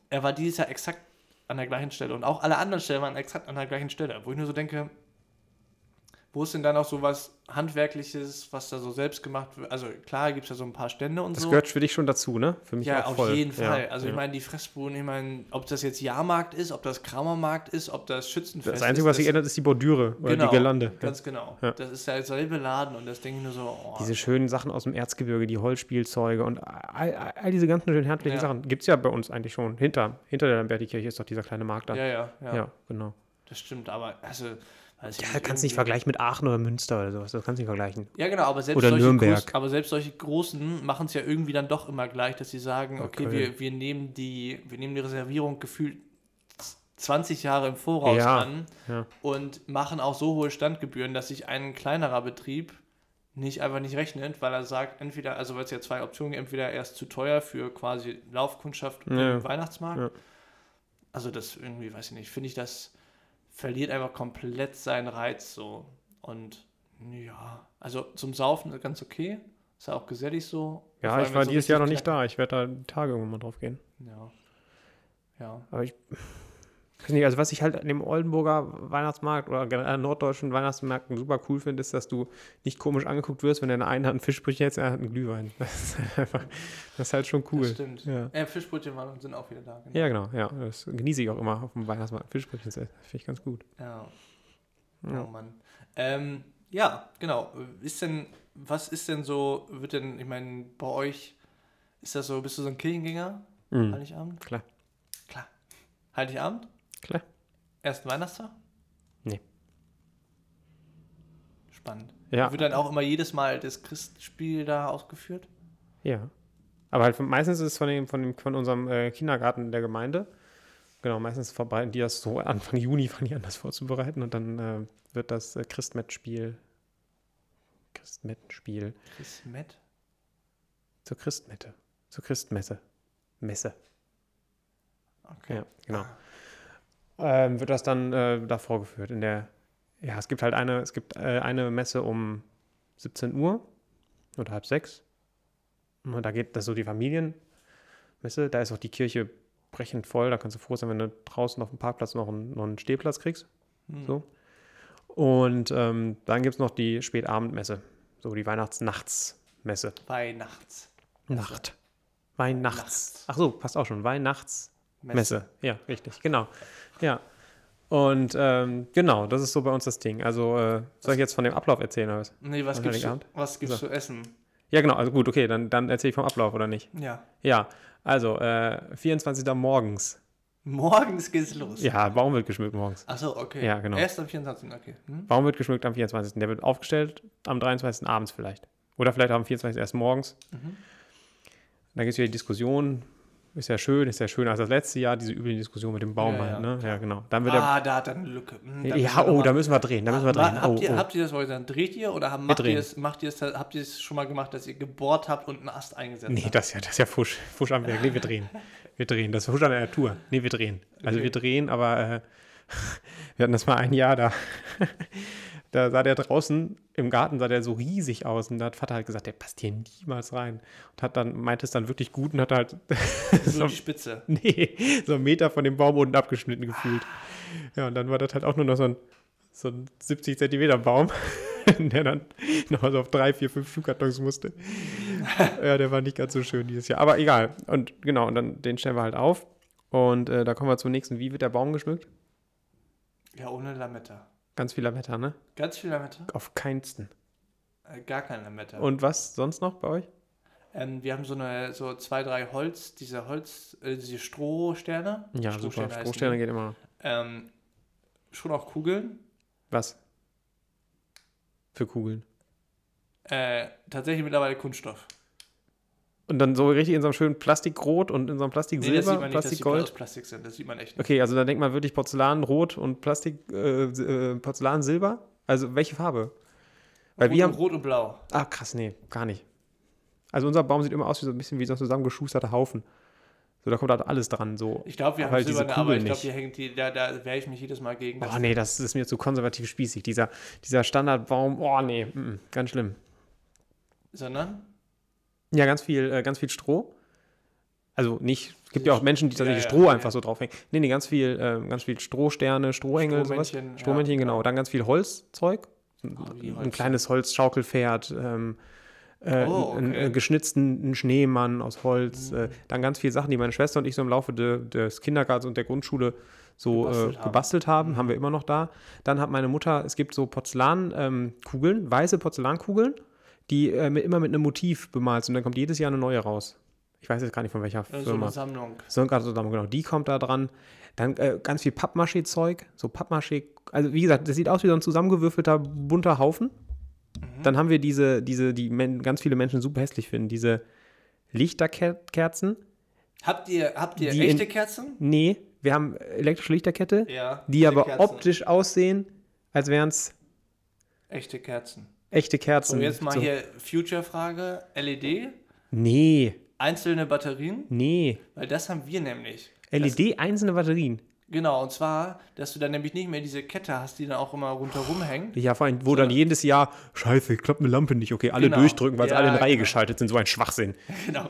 er war dieses Jahr exakt an der gleichen Stelle. Und auch alle anderen Stellen waren exakt an der gleichen Stelle. Wo ich nur so denke, wo ist denn da noch so was Handwerkliches, was da so selbst gemacht wird? Also klar gibt es ja so ein paar Stände und Das so. gehört für dich schon dazu, ne? Für mich ja, auch auf voll. jeden Fall. Ja, also ja. ich meine, die Fressbuden, ich meine, ob das jetzt Jahrmarkt ist, ob das Kramermarkt ist, ob das Schützenfest Das Einzige, was ist. sich ändert, ist die Bordüre oder Genau, die Girlande. Ja. Ganz genau. Ja. Das ist ja derselbe Laden und das denke ich nur so, oh, Diese schönen Sachen aus dem Erzgebirge, die Holzspielzeuge und all, all, all diese ganzen schönen handwerklichen. Sachen gibt es ja bei uns eigentlich schon. Hinter, hinter der Lamberti-Kirche ist doch dieser kleine Markt da. ja, ja, ja, Ja, genau. das stimmt. Aber also, ich Ja, nicht, kannst nicht irgendwie- vergleichen mit Aachen oder Münster oder sowas. Das kannst du nicht vergleichen. Ja, genau, aber selbst, Oder solche Nürnberg. Groß, aber selbst solche Großen machen es ja irgendwie dann doch immer gleich, dass sie sagen, okay, Okay. wir, wir, nehmen die, wir nehmen die Reservierung gefühlt 20 Jahre im Voraus Ja, an ja. und machen auch so hohe Standgebühren, dass sich ein kleinerer Betrieb nicht einfach nicht rechnet, weil er sagt, entweder, also weil es ja zwei Optionen gibt, entweder er ist zu teuer für quasi Laufkundschaft und Ja. Weihnachtsmarkt. Also das irgendwie, weiß ich nicht, finde ich, das verliert einfach komplett seinen Reiz so. Und ja, also zum Saufen ganz okay. Ist ja auch gesellig so. Ja, ich war so dieses Jahr noch nicht da. Ich werde da Tage irgendwann mal drauf gehen. Ja. Ja. Aber ich nicht, also was ich halt an dem Oldenburger Weihnachtsmarkt oder generell norddeutschen Weihnachtsmärkten super cool finde, ist, dass du nicht komisch angeguckt wirst, wenn der in der einen Hand einen Fischbrötchen jetzt der anderen einen Glühwein. Das ist halt einfach, das ist halt schon cool. Das stimmt. Ja. Äh, Fischbrötchen waren, sind auch wieder da. Genau. Ja, genau, ja. Das genieße ich auch immer auf dem Weihnachtsmarkt. Fischbrötchen finde ich ganz gut. Ja. Ja. Oh Mann. Ähm, ja, genau. Ist denn, was ist denn so, wird denn, ich meine, bei euch, ist das so, bist du so ein Kirchengänger? Mhm. Heiligabend? Klar. Klar. Heiligabend? Klar. Ersten Weihnachtstag? Nee. Spannend. Ja. Wird dann auch immer jedes Mal das Christspiel da ausgeführt? Ja. Aber halt von- meistens ist es von, dem, von, dem, von unserem äh, Kindergarten der Gemeinde. Genau, meistens verbreiten die das so Anfang Juni, fangen die an, das vorzubereiten und dann äh, wird das äh, Christmet-Spiel, Christmettenspiel Christmet? zur Christmette, zur Christmesse, Messe, Okay. ja, genau. Ähm, wird das dann äh, da vorgeführt in der, ja, es gibt halt eine, es gibt äh, eine Messe um 17 Uhr oder halb sechs. Und da geht das so die Familienmesse, da ist auch die Kirche brechend voll, da kannst du froh sein, wenn du draußen auf dem Parkplatz noch einen, noch einen Stehplatz kriegst. Hm. So. Und ähm, dann gibt es noch die Spätabendmesse, so die Weihnachtsnachtsmesse. Weihnachts. Nacht. Weihnachts. Nachts. Ach so, passt auch schon. Weihnachtsmesse. Messe. Ja, richtig, genau. Ja. Und ähm, genau, das ist so bei uns das Ding. Also, äh, soll ich jetzt von dem Ablauf erzählen oder was? Nee, was gibt's, zu, Heiligabend? was gibt's So. zu essen? Ja, genau, also gut, okay, dann, dann erzähle ich vom Ablauf, oder nicht? Ja. Ja, also, äh, 24. morgens. Morgens geht's los. Ja, Baum wird geschmückt morgens. Achso, okay. Ja, genau. Erst am 24. Okay. Hm? Baum wird geschmückt am 24. Der wird aufgestellt am 23. abends vielleicht. Oder vielleicht am 24. erst morgens. Mhm. Dann gibt es wieder die Diskussion. Ist ja schön, ist ja schöner als das letzte Jahr, diese übliche Diskussion mit dem Baum Ja, halt, ja, ne? Ja, genau. Dann wird der. Ah, da hat er eine Lücke. Hm, ja, oh, da müssen wir drehen, da müssen wir drehen. Habt, Oh, ihr, oh. habt ihr das heute dann? Dreht ihr oder haben, macht, ihr es, macht ihr es, habt ihr es schon mal gemacht, dass ihr gebohrt habt und einen Ast eingesetzt Nee, habt? das ist ja, das ist ja Fusch. Fusch am Werk. Nee, wir drehen. Wir drehen. Das ist Fusch an der Natur. Nee, wir drehen. Also Okay. wir drehen, aber äh, wir hatten das mal ein Jahr da. Da sah der draußen im Garten, sah der so riesig aus. Und da hat Vater halt gesagt, der passt hier niemals rein. Und hat dann, meinte es dann wirklich gut und hat halt so, die Spitze. nee, so einen Meter von dem Baum unten abgeschnitten gefühlt. Ja, und dann war das halt auch nur noch so ein, so ein 70 Zentimeter Baum, der dann noch so auf drei, vier, fünf Schuhkartons musste. ja, der war nicht ganz so schön dieses Jahr. Aber egal. Und genau, und dann den stellen wir halt auf. Und äh, da kommen wir zum nächsten. Wie wird der Baum geschmückt? Ja, ohne Lametta. Ganz viel Lametta, ne? Ganz viel Lametta? Auf keinsten. Äh, gar kein Lametta. Und was sonst noch bei euch? Ähm, wir haben so eine, so zwei, drei Holz, diese Holz, äh, diese Strohsterne. Ja, super. Strohsterne heißen Strohsterne geht immer. Ähm, schon auch Kugeln. Was? Für Kugeln. Äh, tatsächlich mittlerweile Kunststoff. Und dann so richtig in so einem schönen Plastikrot und in so einem Plastiksilber, das sieht man nicht, dass die Plastikgold. Plastik sind. Das sieht man echt nicht. Okay, also da denkt man wirklich Porzellanrot und Plastik, äh, äh, Porzellansilber. Also welche Farbe? Weil rot, wir haben. rot und blau. Ah, krass, nee, gar nicht. Also unser Baum sieht immer aus wie so ein bisschen wie so ein zusammengeschusterter Haufen. So, da kommt halt alles dran. So. Ich glaube, wir Aber haben halt diese silberne, aber ich glaube, hier hängt die, da, da wehre ich mich jedes Mal gegen. Oh nee, das ist mir zu konservativ spießig. Dieser, dieser Standardbaum, oh nee, mm, mm, ganz schlimm. Sondern? Ja, ganz viel, äh, ganz viel Stroh. Also nicht, es gibt ja auch Menschen, die Ja, tatsächlich ja, Stroh ja. einfach so draufhängen. Nee, nee, ganz viel, äh, ganz viel Strohsterne, Strohengel, sowas. Strohmännchen, Strohmännchen, ja, genau. ja. Dann ganz viel Holzzeug. wie ein Holz? kleines Holzschaukelpferd, ähm, äh, Oh, einen, okay. einen geschnitzten einen Schneemann aus Holz, Mhm. äh, dann ganz viele Sachen, die meine Schwester und ich so im Laufe de, des Kindergartens und der Grundschule so gebastelt, Gebastelt äh, haben. gebastelt haben, Mhm. haben wir immer noch da. Dann hat meine Mutter, es gibt so Porzellankugeln, ähm, weiße Porzellankugeln, die äh, mit, immer mit einem Motiv bemalt sind und dann kommt jedes Jahr eine neue raus. Ich weiß jetzt gar nicht von welcher Äh, So Firma. eine Sammlung. So gerade zusammen, genau. Die kommt da dran. Dann äh, ganz viel Pappmaché-Zeug, so Pappmaché. Also wie gesagt, das sieht aus wie so ein zusammengewürfelter bunter Haufen. Mhm. Dann haben wir diese, diese, die men ganz viele Menschen super hässlich finden, diese Lichterkerzen. Habt ihr, habt ihr Die in- echte Kerzen? Nee, wir haben elektrische Lichterkette, Ja. die aber Kerzen. optisch aussehen, als wären es Echte Kerzen. Echte So, Kerzen. jetzt mal So- hier Future-Frage. LED, Nee, einzelne Batterien, nee. weil das haben wir nämlich. LED einzelne Batterien. Genau, und zwar, dass du dann nämlich nicht mehr diese Kette hast, die dann auch immer rundherum hängt. Ja, vor allem, wo dann jedes Jahr, scheiße, klappt eine Lampe nicht, okay, alle Genau. durchdrücken, weil sie Ja, alle in Reihe genau. geschaltet sind, so ein Schwachsinn. Genau.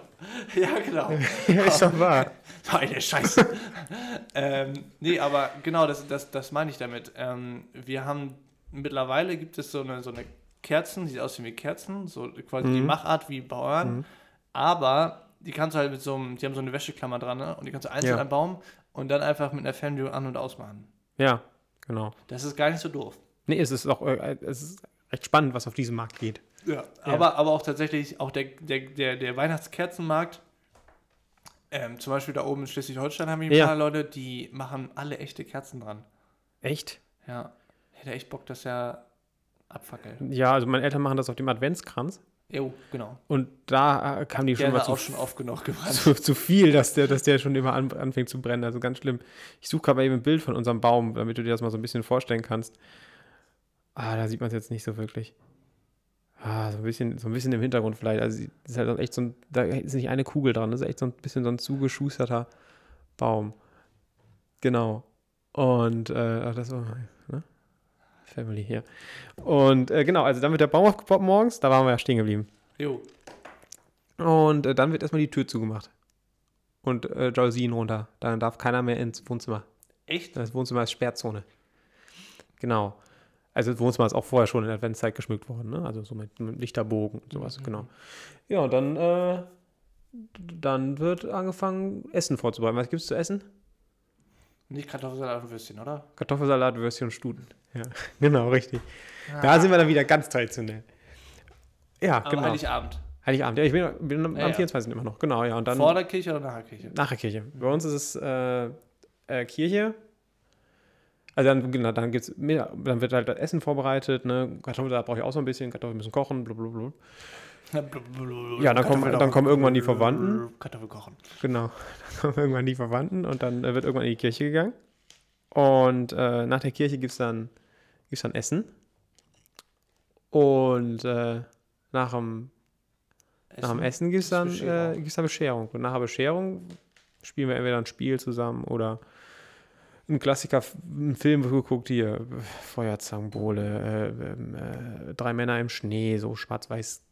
Ja, genau. Ja, ist doch wahr. Meine Scheiße. ähm, nee, aber genau, das, das, das meine ich damit. Ähm, wir haben mittlerweile gibt es so eine, so eine Kerzen, sieht aus wie Kerzen, so quasi die Machart wie Bauern, aber die kannst du halt mit so einem, die haben so eine Wäscheklammer dran, ne? Und die kannst du einzeln Ja. am Baum und dann einfach mit einer Fernbedienung an- und ausmachen. Ja, genau. Das ist gar nicht so doof. Nee, es ist auch äh, es ist recht spannend, was auf diesem Markt geht. Ja, aber, aber auch tatsächlich, auch der, der, der, der Weihnachtskerzenmarkt, ähm, zum Beispiel da oben in Schleswig-Holstein haben wir ein Ja. paar Leute, die machen alle echte Kerzen dran. Echt? Ja, hätte echt Bock, dass er abfackelt. Ja, also meine Eltern machen das auf dem Adventskranz. Jo, genau. Und da äh, kam die schon Gerne mal zu, auch schon oft genug gebrannt. zu, zu viel, dass der, dass der schon immer an, anfängt zu brennen. Also ganz schlimm. Ich suche gerade eben ein Bild von unserem Baum, damit du dir das mal so ein bisschen vorstellen kannst. Ah, da sieht man es jetzt nicht so wirklich. Ah, so ein bisschen, so ein bisschen im Hintergrund vielleicht. Also das ist halt echt so ein, da ist nicht eine Kugel dran, das ist echt so ein bisschen so ein zugeschusterter Baum. Genau. Und äh, ach, das war ne? Family hier. Und äh, genau, also dann wird der Baum aufgebaut morgens, da waren wir ja stehen geblieben. Jo. Und äh, dann wird erstmal die Tür zugemacht. Und äh, Jalousien runter. Dann darf keiner mehr ins Wohnzimmer. Echt? Das Wohnzimmer ist Sperrzone. Genau. Also das Wohnzimmer ist auch vorher schon in der Adventszeit geschmückt worden, ne? Also so mit, mit Lichterbogen und sowas, genau. Ja, und dann, äh, dann wird angefangen, Essen vorzubereiten. Was gibt's zu essen? Nicht Kartoffelsalat und Würstchen, oder? Kartoffelsalat, Würstchen und Stuten. Ja, genau, richtig. Da sind wir dann wieder ganz traditionell. Ja, Am genau. Heiligabend. Heiligabend. Ja, ich bin, bin am Ja, ja. 24. immer noch. Genau, ja. Und dann Vor der Kirche oder nach der Kirche? nach der Kirche. Bei uns ist es äh, äh, Kirche. Also dann, genau, dann, gibt's, mehr- dann wird halt das Essen vorbereitet. Ne? Kartoffelsalat brauche ich auch so ein bisschen. Kartoffeln müssen kochen. Blablabla. Ja, dann kommen- dann kommen irgendwann die Verwandten. Kartoffel kochen. Genau. Dann kommen irgendwann die Verwandten und dann äh, wird irgendwann in die Kirche gegangen. Und äh, nach der Kirche gibt es dann, gibt's dann Essen. Und äh, nach dem Nach dem Essen gibt es dann, Bescherung. äh, gibt's dann Bescherung. Und nach der Bescherung spielen wir entweder ein Spiel zusammen oder ein Klassiker, einen Film geguckt, hier, äh, Feuerzangenbowle, äh, ähm, äh, Drei Männer im Schnee, so schwarz-weiß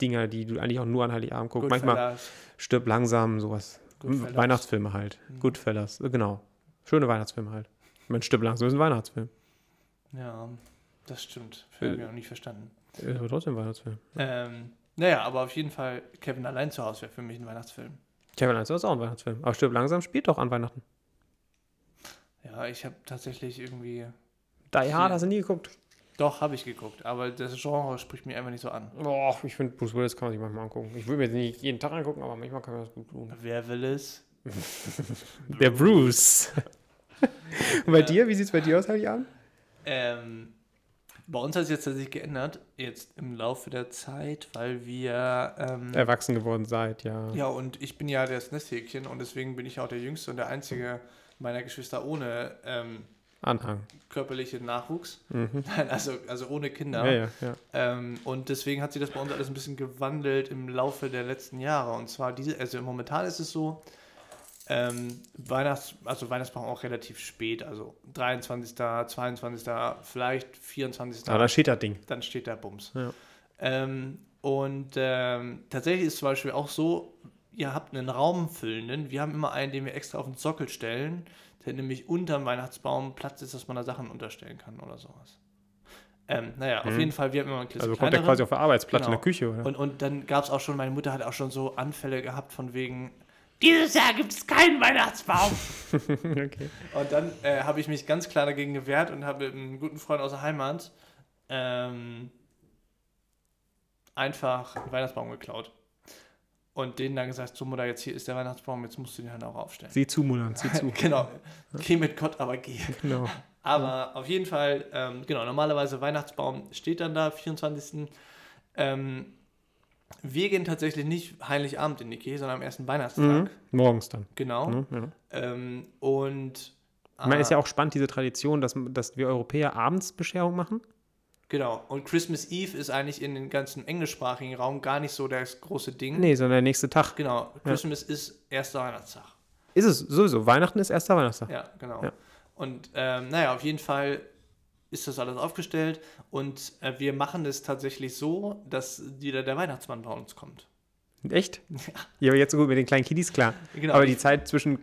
Dinger, die du eigentlich auch nur an Heiligabend guckst. Manchmal Goodfellas. stirb langsam, sowas. Goodfellas. Weihnachtsfilme halt. Goodfellas, äh, genau. Schöne Weihnachtsfilme halt. Mein Stirb langsam ist ein Weihnachtsfilm. Ja, das stimmt. Habe ich noch nicht verstanden. Ist aber trotzdem ein Weihnachtsfilm. Ähm, naja, aber auf jeden Fall, Kevin allein zu Hause wäre für mich ein Weihnachtsfilm. Kevin Allein ist auch ein Weihnachtsfilm. Aber Stirb langsam spielt doch an Weihnachten. Ja, ich habe tatsächlich irgendwie. Die Hard hast du nie geguckt? Doch, habe ich geguckt, aber das Genre spricht mich einfach nicht so an. Boah, ich finde, Bruce Willis kann man sich manchmal angucken. Ich würde mir jetzt nicht jeden Tag angucken, aber manchmal kann man das gut tun. Wer will es? Der Bruce. Und bei dir, wie sieht es bei dir aus, Heiligabend? Ähm, bei uns hat es jetzt tatsächlich geändert, jetzt im Laufe der Zeit, weil wir. Ähm, Erwachsen geworden seid, ja. ja, und ich bin ja das Nesthäkchen und deswegen bin ich auch der Jüngste und der Einzige meiner Geschwister ohne ähm, Anhang. körperlichen Nachwuchs. Mhm. Nein, also, also ohne Kinder. Ja, ja, ja. Ähm, und deswegen hat sich das bei uns alles ein bisschen gewandelt im Laufe der letzten Jahre. Und zwar diese, also momentan ist es so, ähm, Weihnachts, also Weihnachtsbaum auch relativ spät, also 23., 22., vielleicht 24. Aber da steht das Ding. dann steht da Bums. Ja. Ähm, und ähm, tatsächlich ist es zum Beispiel auch so, ihr habt einen raumfüllenden, wir haben immer einen, den wir extra auf den Sockel stellen, der nämlich unterm Weihnachtsbaum Platz ist, dass man da Sachen unterstellen kann oder sowas. Ähm, naja, auf Mhm. jeden Fall, wir haben immer einen Also kommt der quasi auf der Arbeitsplatte in Genau. der Küche, oder? und, und dann gab es auch schon, meine Mutter hat auch schon so Anfälle gehabt von wegen, dieses Jahr gibt es keinen Weihnachtsbaum. okay. und dann äh, habe ich mich ganz klar dagegen gewehrt und habe mit einem guten Freund aus der Heimat ähm, einfach einen Weihnachtsbaum geklaut. Und denen dann gesagt, so Mutter, jetzt hier ist der Weihnachtsbaum, jetzt musst du den halt auch aufstellen. Sieh zu, Mulan, sieh zu. genau. Geh mit Gott, aber geh. genau. Aber auf jeden Fall, ähm, genau, normalerweise Weihnachtsbaum steht dann da, 24. Ähm, wir gehen tatsächlich nicht Heiligabend in die Kirche, sondern am ersten Weihnachtstag. Mhm. Morgens dann. Genau. Ne? Ja. Ähm, und Ich meine, ist ja ah, auch spannend, diese Tradition, dass, dass wir Europäer abends Bescherung machen. Genau. Und Christmas Eve ist eigentlich in den ganzen englischsprachigen Raum gar nicht so das große Ding. Nee, sondern der nächste Tag. Genau. Christmas ist erster Weihnachtstag. Ist es sowieso. Weihnachten ist erster Weihnachtstag. Ja, genau. Ja. Und ähm, naja, auf jeden Fall ist das alles aufgestellt und äh, wir machen es tatsächlich so, dass wieder der Weihnachtsmann bei uns kommt. Echt? Ja, aber jetzt so gut mit den kleinen Kiddies, klar. Genau. Aber die Zeit zwischen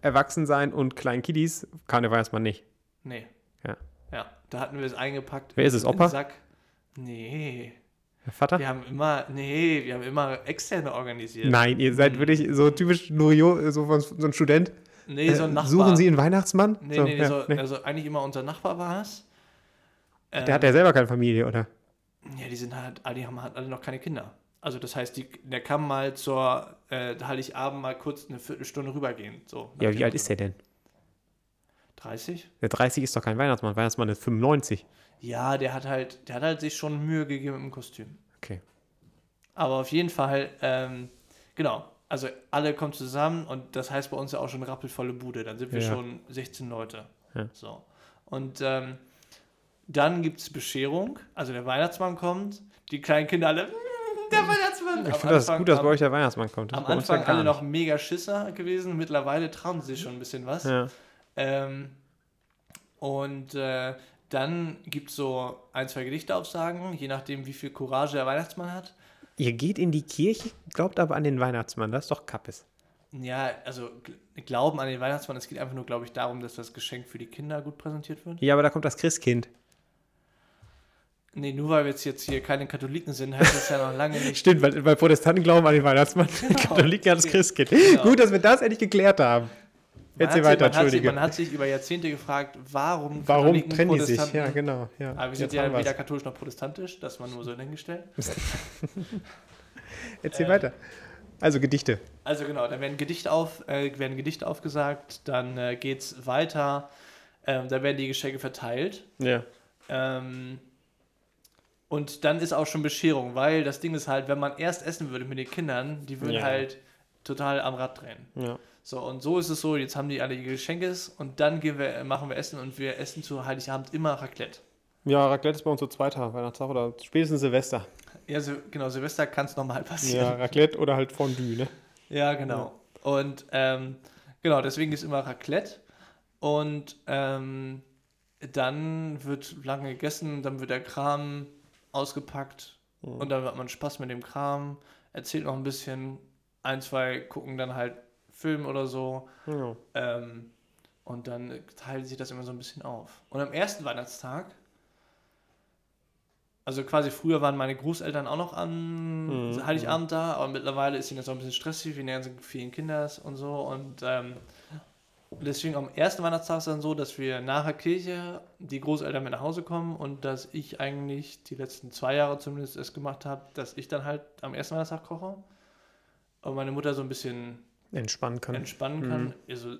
Erwachsensein und kleinen Kiddies kann der Weihnachtsmann nicht. Nee. Ja. Ja, da hatten wir es eingepackt. Wer ist es, Opa? Sack. Nee. Der Vater? Wir haben immer, nee, wir haben immer externe organisiert. Nein, ihr seid wirklich so typisch Loriot, so, von, so ein Student. Nee, so ein Äh, Nachbar. Suchen Sie einen Weihnachtsmann? Nee, so, nee, ja, so, nee. also eigentlich immer unser Nachbar war es. Der hat ja selber keine Familie, oder? Ja, die sind halt, alle- die haben halt alle noch keine Kinder. Also das heißt, die, der kann mal zur äh, Heiligabend mal kurz eine Viertelstunde rübergehen. So, Ja, wie alt ist der denn? 30? Der 30 ist doch kein Weihnachtsmann. Weihnachtsmann ist 95. Ja, der hat halt, der hat halt sich schon Mühe gegeben im Kostüm. Okay. Aber auf jeden Fall, ähm, genau. Also alle kommen zusammen und das heißt bei uns ja auch schon rappelvolle Bude. Dann sind wir Ja. schon 16 Leute. Ja. So. Und ähm, dann gibt es Bescherung. Also der Weihnachtsmann kommt, die kleinen Kinder alle, "Mm, der Weihnachtsmann. Ich finde das gut, dass bei euch der Weihnachtsmann kommt. Das Am Anfang alle noch mega Schisser gewesen, mittlerweile trauen sie sich schon ein bisschen was. Ja. Ähm, und äh, dann gibt es so ein, zwei Gedichtaufsagen, je nachdem, wie viel Courage der Weihnachtsmann hat. Ihr geht in die Kirche, glaubt aber an den Weihnachtsmann. Das ist doch Kappes. Ja, also gl- Glauben an den Weihnachtsmann, es geht einfach nur, glaube ich, darum, dass das Geschenk für die Kinder gut präsentiert wird. Ja, aber da kommt das Christkind. Nee, nur weil wir jetzt, jetzt hier keine Katholiken sind, heißt das ja noch lange nicht. Stimmt, weil, weil Protestanten glauben an den Weihnachtsmann. Katholiken an das Christkind. Genau. Gut, dass wir das endlich geklärt haben. Man Erzähl hat, weiter, sich, man, hat sich, Entschuldige. man hat sich über Jahrzehnte gefragt, warum Warum trennen die sich? Ja, genau. Ja. Aber wir sind Jetzt ja weder katholisch noch protestantisch, das war nur so dahingestellt. Erzähl äh, weiter. Also Gedichte. Also genau, dann werden Gedichte, auf, äh, werden Gedichte aufgesagt, dann äh, geht es weiter, ähm, da werden die Geschenke verteilt. Ja. Ähm, und dann ist auch schon Bescherung, weil das Ding ist halt, wenn man erst essen würde mit den Kindern, die würden Ja. halt total am Rad drehen. ja. So, und so ist es so, jetzt haben die alle ihre Geschenke und dann wir, machen wir Essen und wir essen zu Heiligabend immer Raclette. Ja, Raclette ist bei uns so zweiter Weihnachtstag oder spätestens Silvester. Ja, so, genau, Silvester kann es nochmal Ja, passieren. Raclette oder halt Fondue, ne? Ja, genau. Und ähm, genau, deswegen ist immer Raclette. Und ähm, dann wird lange gegessen, dann wird der Kram ausgepackt und dann hat man Spaß mit dem Kram, erzählt noch ein bisschen, ein, zwei gucken dann halt Film oder so. Ja. Ähm, und dann teilt sich das immer so ein bisschen auf. Und am ersten Weihnachtstag, also quasi früher waren meine Großeltern auch noch am Mhm, Heiligabend da, aber mittlerweile ist ihnen das auch ein bisschen stressig wegen den ganzen vielen Kindern und so. Und ähm, deswegen am ersten Weihnachtstag ist dann so, dass wir nach der Kirche die Großeltern mit nach Hause kommen und dass ich eigentlich die letzten zwei Jahre zumindest es gemacht habe, dass ich dann halt am ersten Weihnachtstag koche und meine Mutter so ein bisschen Entspannen kann. entspannen kann. Also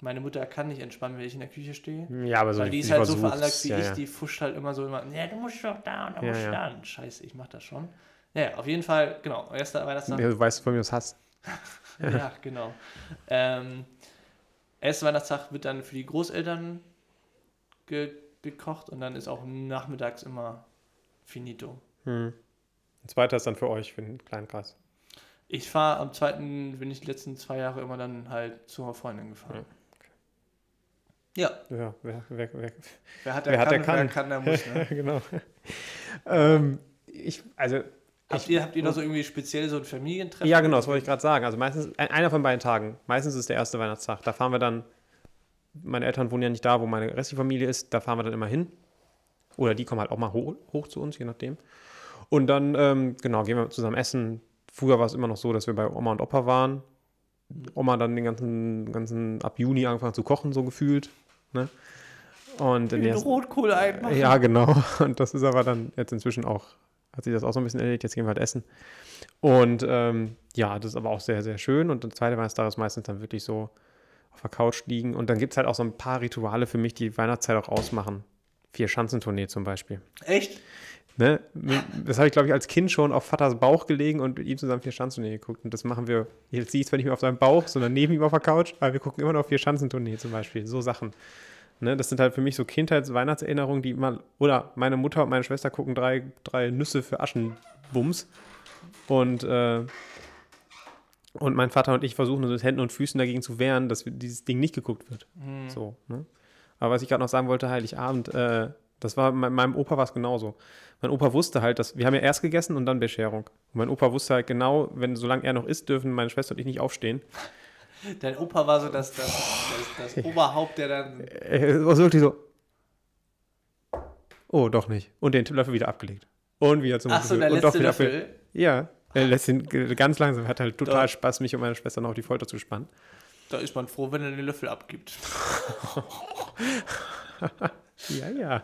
meine Mutter kann nicht entspannen, wenn ich in der Küche stehe. ja, aber so Weil die ist halt so veranlagt wie ja, ich, die fuscht halt immer so immer, ja, du musst doch da und du Ja, musst ja. da. Und Scheiße, ich mach das schon. Ja, auf jeden Fall, genau, erster Weihnachtstag. Ja, du weißt, von mir das hast. Ja, genau. Ähm, erster Weihnachtstag wird dann für die Großeltern ge gekocht und dann ist auch nachmittags immer finito. Hm. Ein zweiter ist dann für euch, für den kleinen Kreis. Ich fahre am zweiten, bin ich die letzten zwei Jahre immer dann halt zu einer Freundin gefahren. Ja, Ja, wer, wer, wer, wer hat, Wer hat, der wer kann. kann, der muss. Ne? genau. ähm, ich, also, habt, ihr, habt ihr da so irgendwie speziell so ein Familientreffen? ja, genau, das wollte ich gerade sagen. Also meistens, ein- einer von beiden Tagen. Meistens ist der erste Weihnachtstag. Da fahren wir dann, meine Eltern wohnen ja nicht da, wo meine restliche Familie ist. Da fahren wir dann immer hin. Oder die kommen halt auch mal hoch, hoch zu uns, je nachdem. Und dann, ähm, genau, gehen wir zusammen essen. Früher war es immer noch so, dass wir bei Oma und Opa waren. Oma dann den ganzen, ganzen ab Juni angefangen zu kochen, so gefühlt. Ne? Und in Den der, Rotkohl einmachen. ja, genau. Und das ist aber dann jetzt inzwischen auch, hat sich das auch so ein bisschen erledigt. Jetzt gehen wir halt essen. Und ähm, ja, das ist aber auch sehr, sehr schön. Und der zweite Weihnachtstag ist meistens dann wirklich so auf der Couch liegen. Und dann gibt es halt auch so ein paar Rituale für mich, die Weihnachtszeit auch ausmachen. Vier Schanzentournee zum Beispiel. Echt? Ne? Das habe ich, glaube ich, als Kind schon auf Vaters Bauch gelegen und mit ihm zusammen vier Schanzentournee geguckt. Und das machen wir, jetzt liegt zwar nicht mehr auf seinem Bauch, sondern neben ihm auf der Couch, aber wir gucken immer noch vier Schanzentournee zum Beispiel. So Sachen. Ne? Das sind halt für mich so Kindheits-Weihnachtserinnerungen, die immer, oder meine Mutter und meine Schwester gucken drei, drei Nüsse für Aschenbums. Und, äh, und mein Vater und ich versuchen uns mit Händen und Füßen dagegen zu wehren, dass dieses Ding nicht geguckt wird. Hm. So, ne? Aber was ich gerade noch sagen wollte, Heiligabend, äh, das war, mein, meinem Opa war es genauso. Mein Opa wusste halt, dass, wir haben ja erst gegessen und dann Bescherung. Und mein Opa wusste halt genau, wenn, solange er noch isst, dürfen meine Schwester und ich nicht aufstehen. Dein Opa war so das, das, das, das Oberhaupt, der dann. Äh, was wirklich so, oh, doch nicht. Und den Löffel wieder abgelegt. Und wieder zum Ach so, der und letzte wieder Löffel. abgelegt. Ja, er lässt ihn ganz langsam, hat halt total Doch. Spaß, mich und meine Schwester noch auf die Folter zu spannen. Da ist man froh, wenn er den Löffel abgibt. Ja, ja.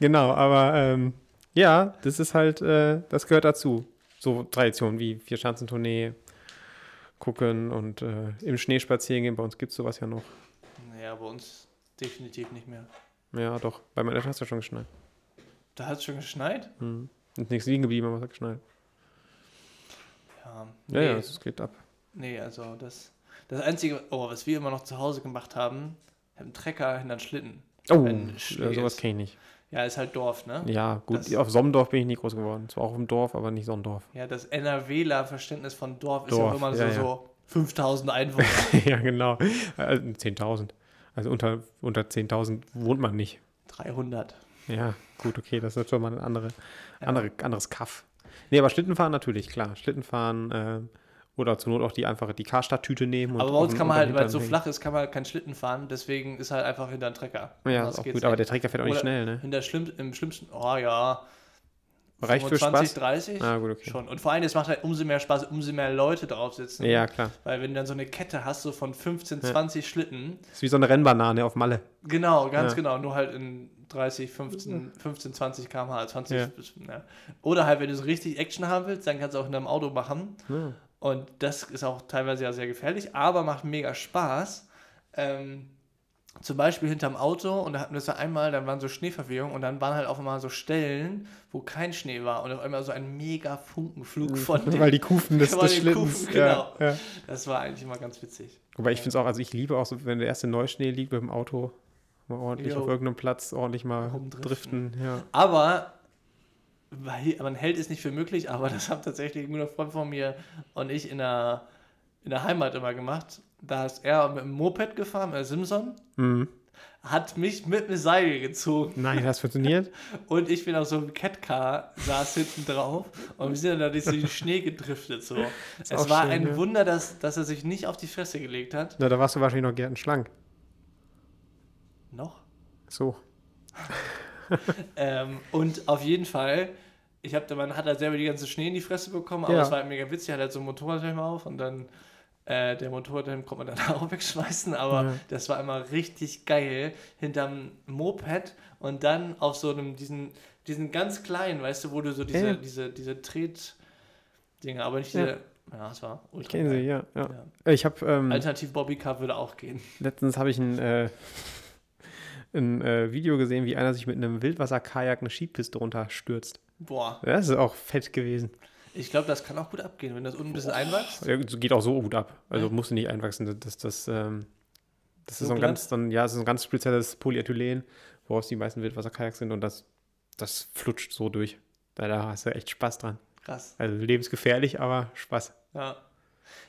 genau, aber ähm, ja, das ist halt, äh, das gehört dazu. So Traditionen wie Vierschanzentournee, gucken und äh, im Schnee spazieren gehen. Bei uns gibt es sowas ja noch. Naja, bei uns definitiv nicht mehr. Ja, doch. Bei meinen Eltern hast du ja schon geschneit. Da hat es schon geschneit? Hm. Ist nichts liegen geblieben, aber es hat geschneit. Ja. Ja, Nee, ja, es geht ab. nee also das, das Einzige, oh, was wir immer noch zu Hause gemacht haben, einen Trecker hinter den Schlitten. Oh, ja, sowas kenne ich nicht. Ja, ist halt Dorf, ne? Ja, gut. Das- auf Sommendorf bin ich nie groß geworden. Zwar auch im Dorf, aber nicht Sonnendorf. Ja, das NRWler Verständnis von Dorf, ist ja Dorf, immer so, ja, ja. so 5000 Einwohner. ja, genau. Äh, 10.000. Also unter, unter 10.000 wohnt man nicht. 300. Ja, gut, okay, das ist schon mal ein andere, Ja. andere, anderes Kaff. Nee, aber Schlittenfahren natürlich, klar. Schlittenfahren äh, oder zur Not auch die einfache, die Karstadt-Tüte nehmen. Und Aber bei uns kann man halt, weil es so Hintern flach ist, kann man halt keinen Schlitten fahren, deswegen ist halt einfach hinter den Trecker. hängen. Ja, ist auch gut, aber der. Trecker fährt auch nicht schnell, ne? In der schlimm, Im schlimmsten, oh ja, Reicht für 25, Spaß? 30 Ah, gut, okay. schon. Und vor allem, es macht halt umso mehr Spaß, umso mehr Leute drauf sitzen. Ja, klar. Weil wenn du dann so eine Kette hast, so von 15, Ja. 20 Schlitten, ist wie so eine Rennbanane auf Malle. genau, ganz Ja. genau, nur halt in 30, 15, 15 20 km/h, 20 Ja. ja. Oder halt, wenn du so richtig Action haben willst, dann kannst du auch in deinem Auto machen. Ja. Und das ist auch teilweise ja sehr gefährlich, aber macht mega Spaß. Ähm, zum Beispiel hinterm Auto und da hatten wir das ja einmal, dann waren so Schneeverwehungen und dann waren halt auf einmal so Stellen, wo kein Schnee war und auf einmal so ein mega Funkenflug von dem. Weil die Kufen des, des Schlittens. Kufen, ja, genau. ja. Das war eigentlich immer ganz witzig. Wobei ich finde es auch, also ich liebe auch so, wenn der erste Neuschnee liegt mit dem Auto, mal ordentlich Jo. auf irgendeinem Platz, ordentlich mal driften. Ja. Aber man hält es nicht für möglich, aber das haben tatsächlich ein guter Freund von mir und ich in der, in der Heimat immer gemacht. Da ist er mit dem Moped gefahren, der Simson, Mhm. hat mich mit einem Seil gezogen Nein, das funktioniert. und ich bin auf so einem Catcar, saß hinten drauf und wir sind dann da durch den Schnee gedriftet. So. Es war schön, ein ja. Wunder, dass, dass er sich nicht auf die Fresse gelegt hat. Na, da warst du wahrscheinlich noch gärtenschlank. Noch? So. Ähm, und auf jeden Fall, ich hab, man hat halt selber die ganze Schnee in die Fresse bekommen, aber Ja. es war halt mega witzig, hat halt so ein Motorradhelm auf und dann Äh, der Motorradhelm konnte man dann auch wegschmeißen, aber Ja. das war immer richtig geil. Hinterm Moped und dann auf so einem, diesen, diesen ganz kleinen, weißt du, wo du so diese, Ja. diese, diese Tret-Dinge, aber nicht diese. Ja, das war ultra Kennen Sie, ja. Ja. Ich habe ähm, Alternativ Bobbycar würde auch gehen. letztens habe ich ein, äh, ein äh, Video gesehen, wie einer sich mit einem Wildwasserkajak eine Skipiste runterstürzt. Boah, Das ist auch fett gewesen. ich glaube, das kann auch gut abgehen, wenn das unten ein bisschen einwächst. Ja, Geht auch so gut ab. Also musst du nicht einwachsen. Das, das, ähm, das So ist so ein glatt? ganz, ein, ja, das ist ein ganz spezielles Polyethylen, woraus die meisten Wildwasserkajaks sind und das, das flutscht so durch. Da, da hast du echt Spaß dran. Krass. Also lebensgefährlich, aber Spaß. Ja.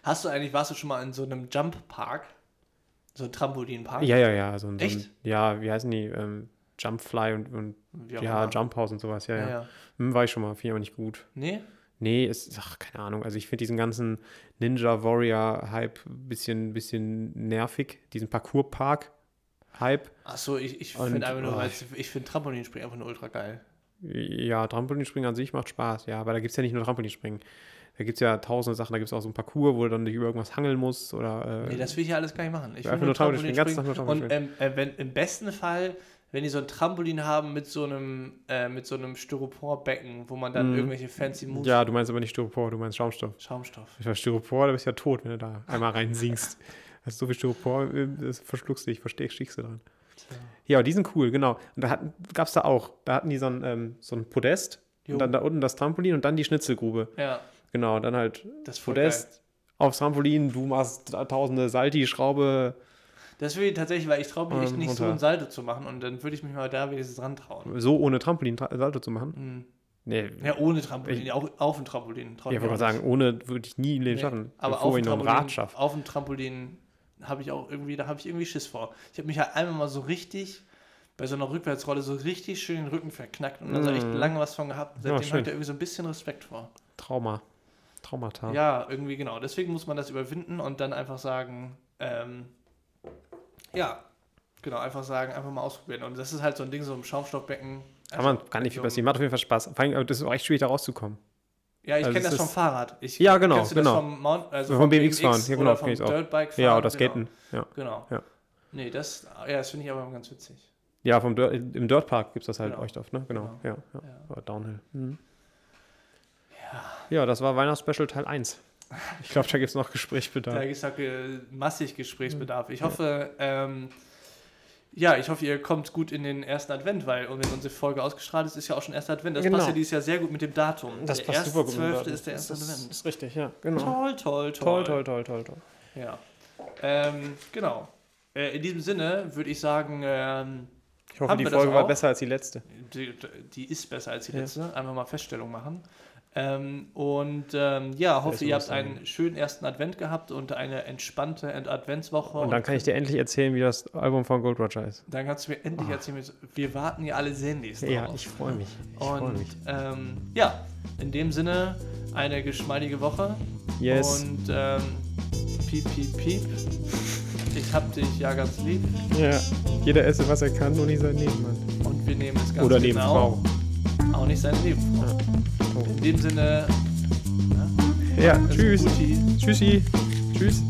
Hast du eigentlich, warst du schon mal in so einem Jump-Park? So ein Trampolinpark? Ja, ja, ja. So, ein- so ein, Echt? ja, wie heißen die? Ähm, Jumpfly und, und ja, immer. Jump House und sowas. Ja, Ja, ja. Hm, war ich schon mal, finde ich aber nicht gut. Nee? Nee, ist, ach, keine Ahnung. Also ich finde diesen ganzen Ninja Warrior Hype ein bisschen, bisschen nervig. Diesen Parkour-Park Hype. Achso, ich, ich finde einfach nur, oh. als, ich finde Trampolinspringen einfach nur ultra geil. Ja, Trampolinspringen an sich macht Spaß, ja, aber da gibt es ja nicht nur Trampolinspringen. Da gibt es ja tausende Sachen, da gibt es auch so ein Parcours, wo du dann dich über irgendwas hangeln musst oder. Äh, Nee, das will ich ja alles gar nicht machen. Ich will einfach nur Trampolinspringen, ganz nur Und ähm, äh, wenn, im besten Fall, wenn die so ein Trampolin haben mit so einem, äh, mit so einem Styroporbecken, wo man dann Mhm. irgendwelche fancy Moves... ja, du meinst aber nicht Styropor, du meinst Schaumstoff. Schaumstoff. Ich war Styropor, da bist du ja tot, wenn du da einmal rein sinkst. Hast so viel Styropor, äh, das verschluckst du dich, verstehst, stichst du dran. Tja. Ja, die sind cool, genau. Und da gab es da auch, da hatten die so ein, ähm, so ein Podest Jo. und dann da unten das Trampolin und dann die Schnitzelgrube. Ja, Genau, dann halt das Podest aufs Trampolin, du machst tausende Salti, Schraube. Das will ich tatsächlich, weil ich traue mich echt Ähm, nicht so runter. ein Salto zu machen und dann würde ich mich mal da wenigstens dran trauen. So ohne Trampolin tra- Salto zu machen. Mhm. Nee, Ja, ohne Trampolin, auch auf dem Trampolin. ja, ich ich wollte sagen, ohne würde ich nie im Leben Nee, schaffen. Aber bevor auf ich noch ein Trampolin, Rad schaffe. auf dem Trampolin habe ich auch irgendwie, da habe ich irgendwie Schiss vor. Ich habe mich halt einmal mal so richtig bei so einer Rückwärtsrolle so richtig schön den Rücken verknackt und dann so echt Mhm. lange was von gehabt. Ja, Seitdem schön. habe ich da irgendwie so ein bisschen Respekt vor. Trauma. Traumata. Ja, irgendwie genau. Deswegen muss man das überwinden und dann einfach sagen, ähm, ja, genau, einfach sagen, einfach mal ausprobieren. Und das ist halt so ein Ding, so im Schaumstoffbecken. Kann man gar nicht viel passieren. Macht auf jeden Fall Spaß. Vor allem, das ist auch echt schwierig, da rauszukommen. Ja, ich Also kenne das vom Fahrrad. Ich, Ja, genau, genau. vom, Mount, also Vom BMX fahren, ja, genau, vom ich's auch. Dirtbike fahren. Ja, oder genau. Skaten. Ja. Genau. Ja. Nee, das, ja, das finde ich aber ganz witzig. Ja, vom Dirt, im Dirtpark gibt es das halt Genau. echt oft, ne? Genau. Genau. Ja, ja. Ja. Downhill. Mhm. Ja. Ja, das war Weihnachtsspecial Teil 1. Ich glaube, da gibt es noch Gesprächsbedarf. Da ist auch äh, massig Gesprächsbedarf. Ich hoffe, ähm, ja, ich hoffe, ihr kommt gut in den ersten Advent, weil und wenn unsere Folge ausgestrahlt ist, ist ja auch schon erster Advent. Das Genau. passt ja dieses Jahr sehr gut mit dem Datum. Das der passt super gut. mit 1.12. Daten. ist der erste das ist, Advent. richtig, ja. Genau. Toll, toll, toll. Toll, toll, toll, toll, toll. Ja. Ähm, genau. Äh, in diesem Sinne würde ich sagen, ähm, Ich hoffe, die Folge war besser als die letzte. die, die ist besser als die Ja. letzte. Einfach mal Feststellung machen. Ähm, und ähm, ja, hoffe, ihr habt sein. einen schönen ersten Advent gehabt und eine entspannte Adventswoche. Und dann kann ich dir endlich erzählen, wie das Album von Gold Roger ist. Dann kannst du mir endlich erzählen, wie- wir warten ja alle sehnlichst Ja, drauf. ich freue mich. Ich freue Und mich. ähm, ja, in dem Sinne eine geschmeidige Woche. Yes. Und ähm, piep, piep, piep. Ich hab dich ja ganz lieb. Ja, jeder esse, was er kann, nur nicht sein Nebenmann. Und wir nehmen es ganz Oder genau. Nebenfrau. Auch nicht seine Nebenfrau. Oh. In dem Sinne. Ja, alles tschüss. Tschüssi. Tschüss.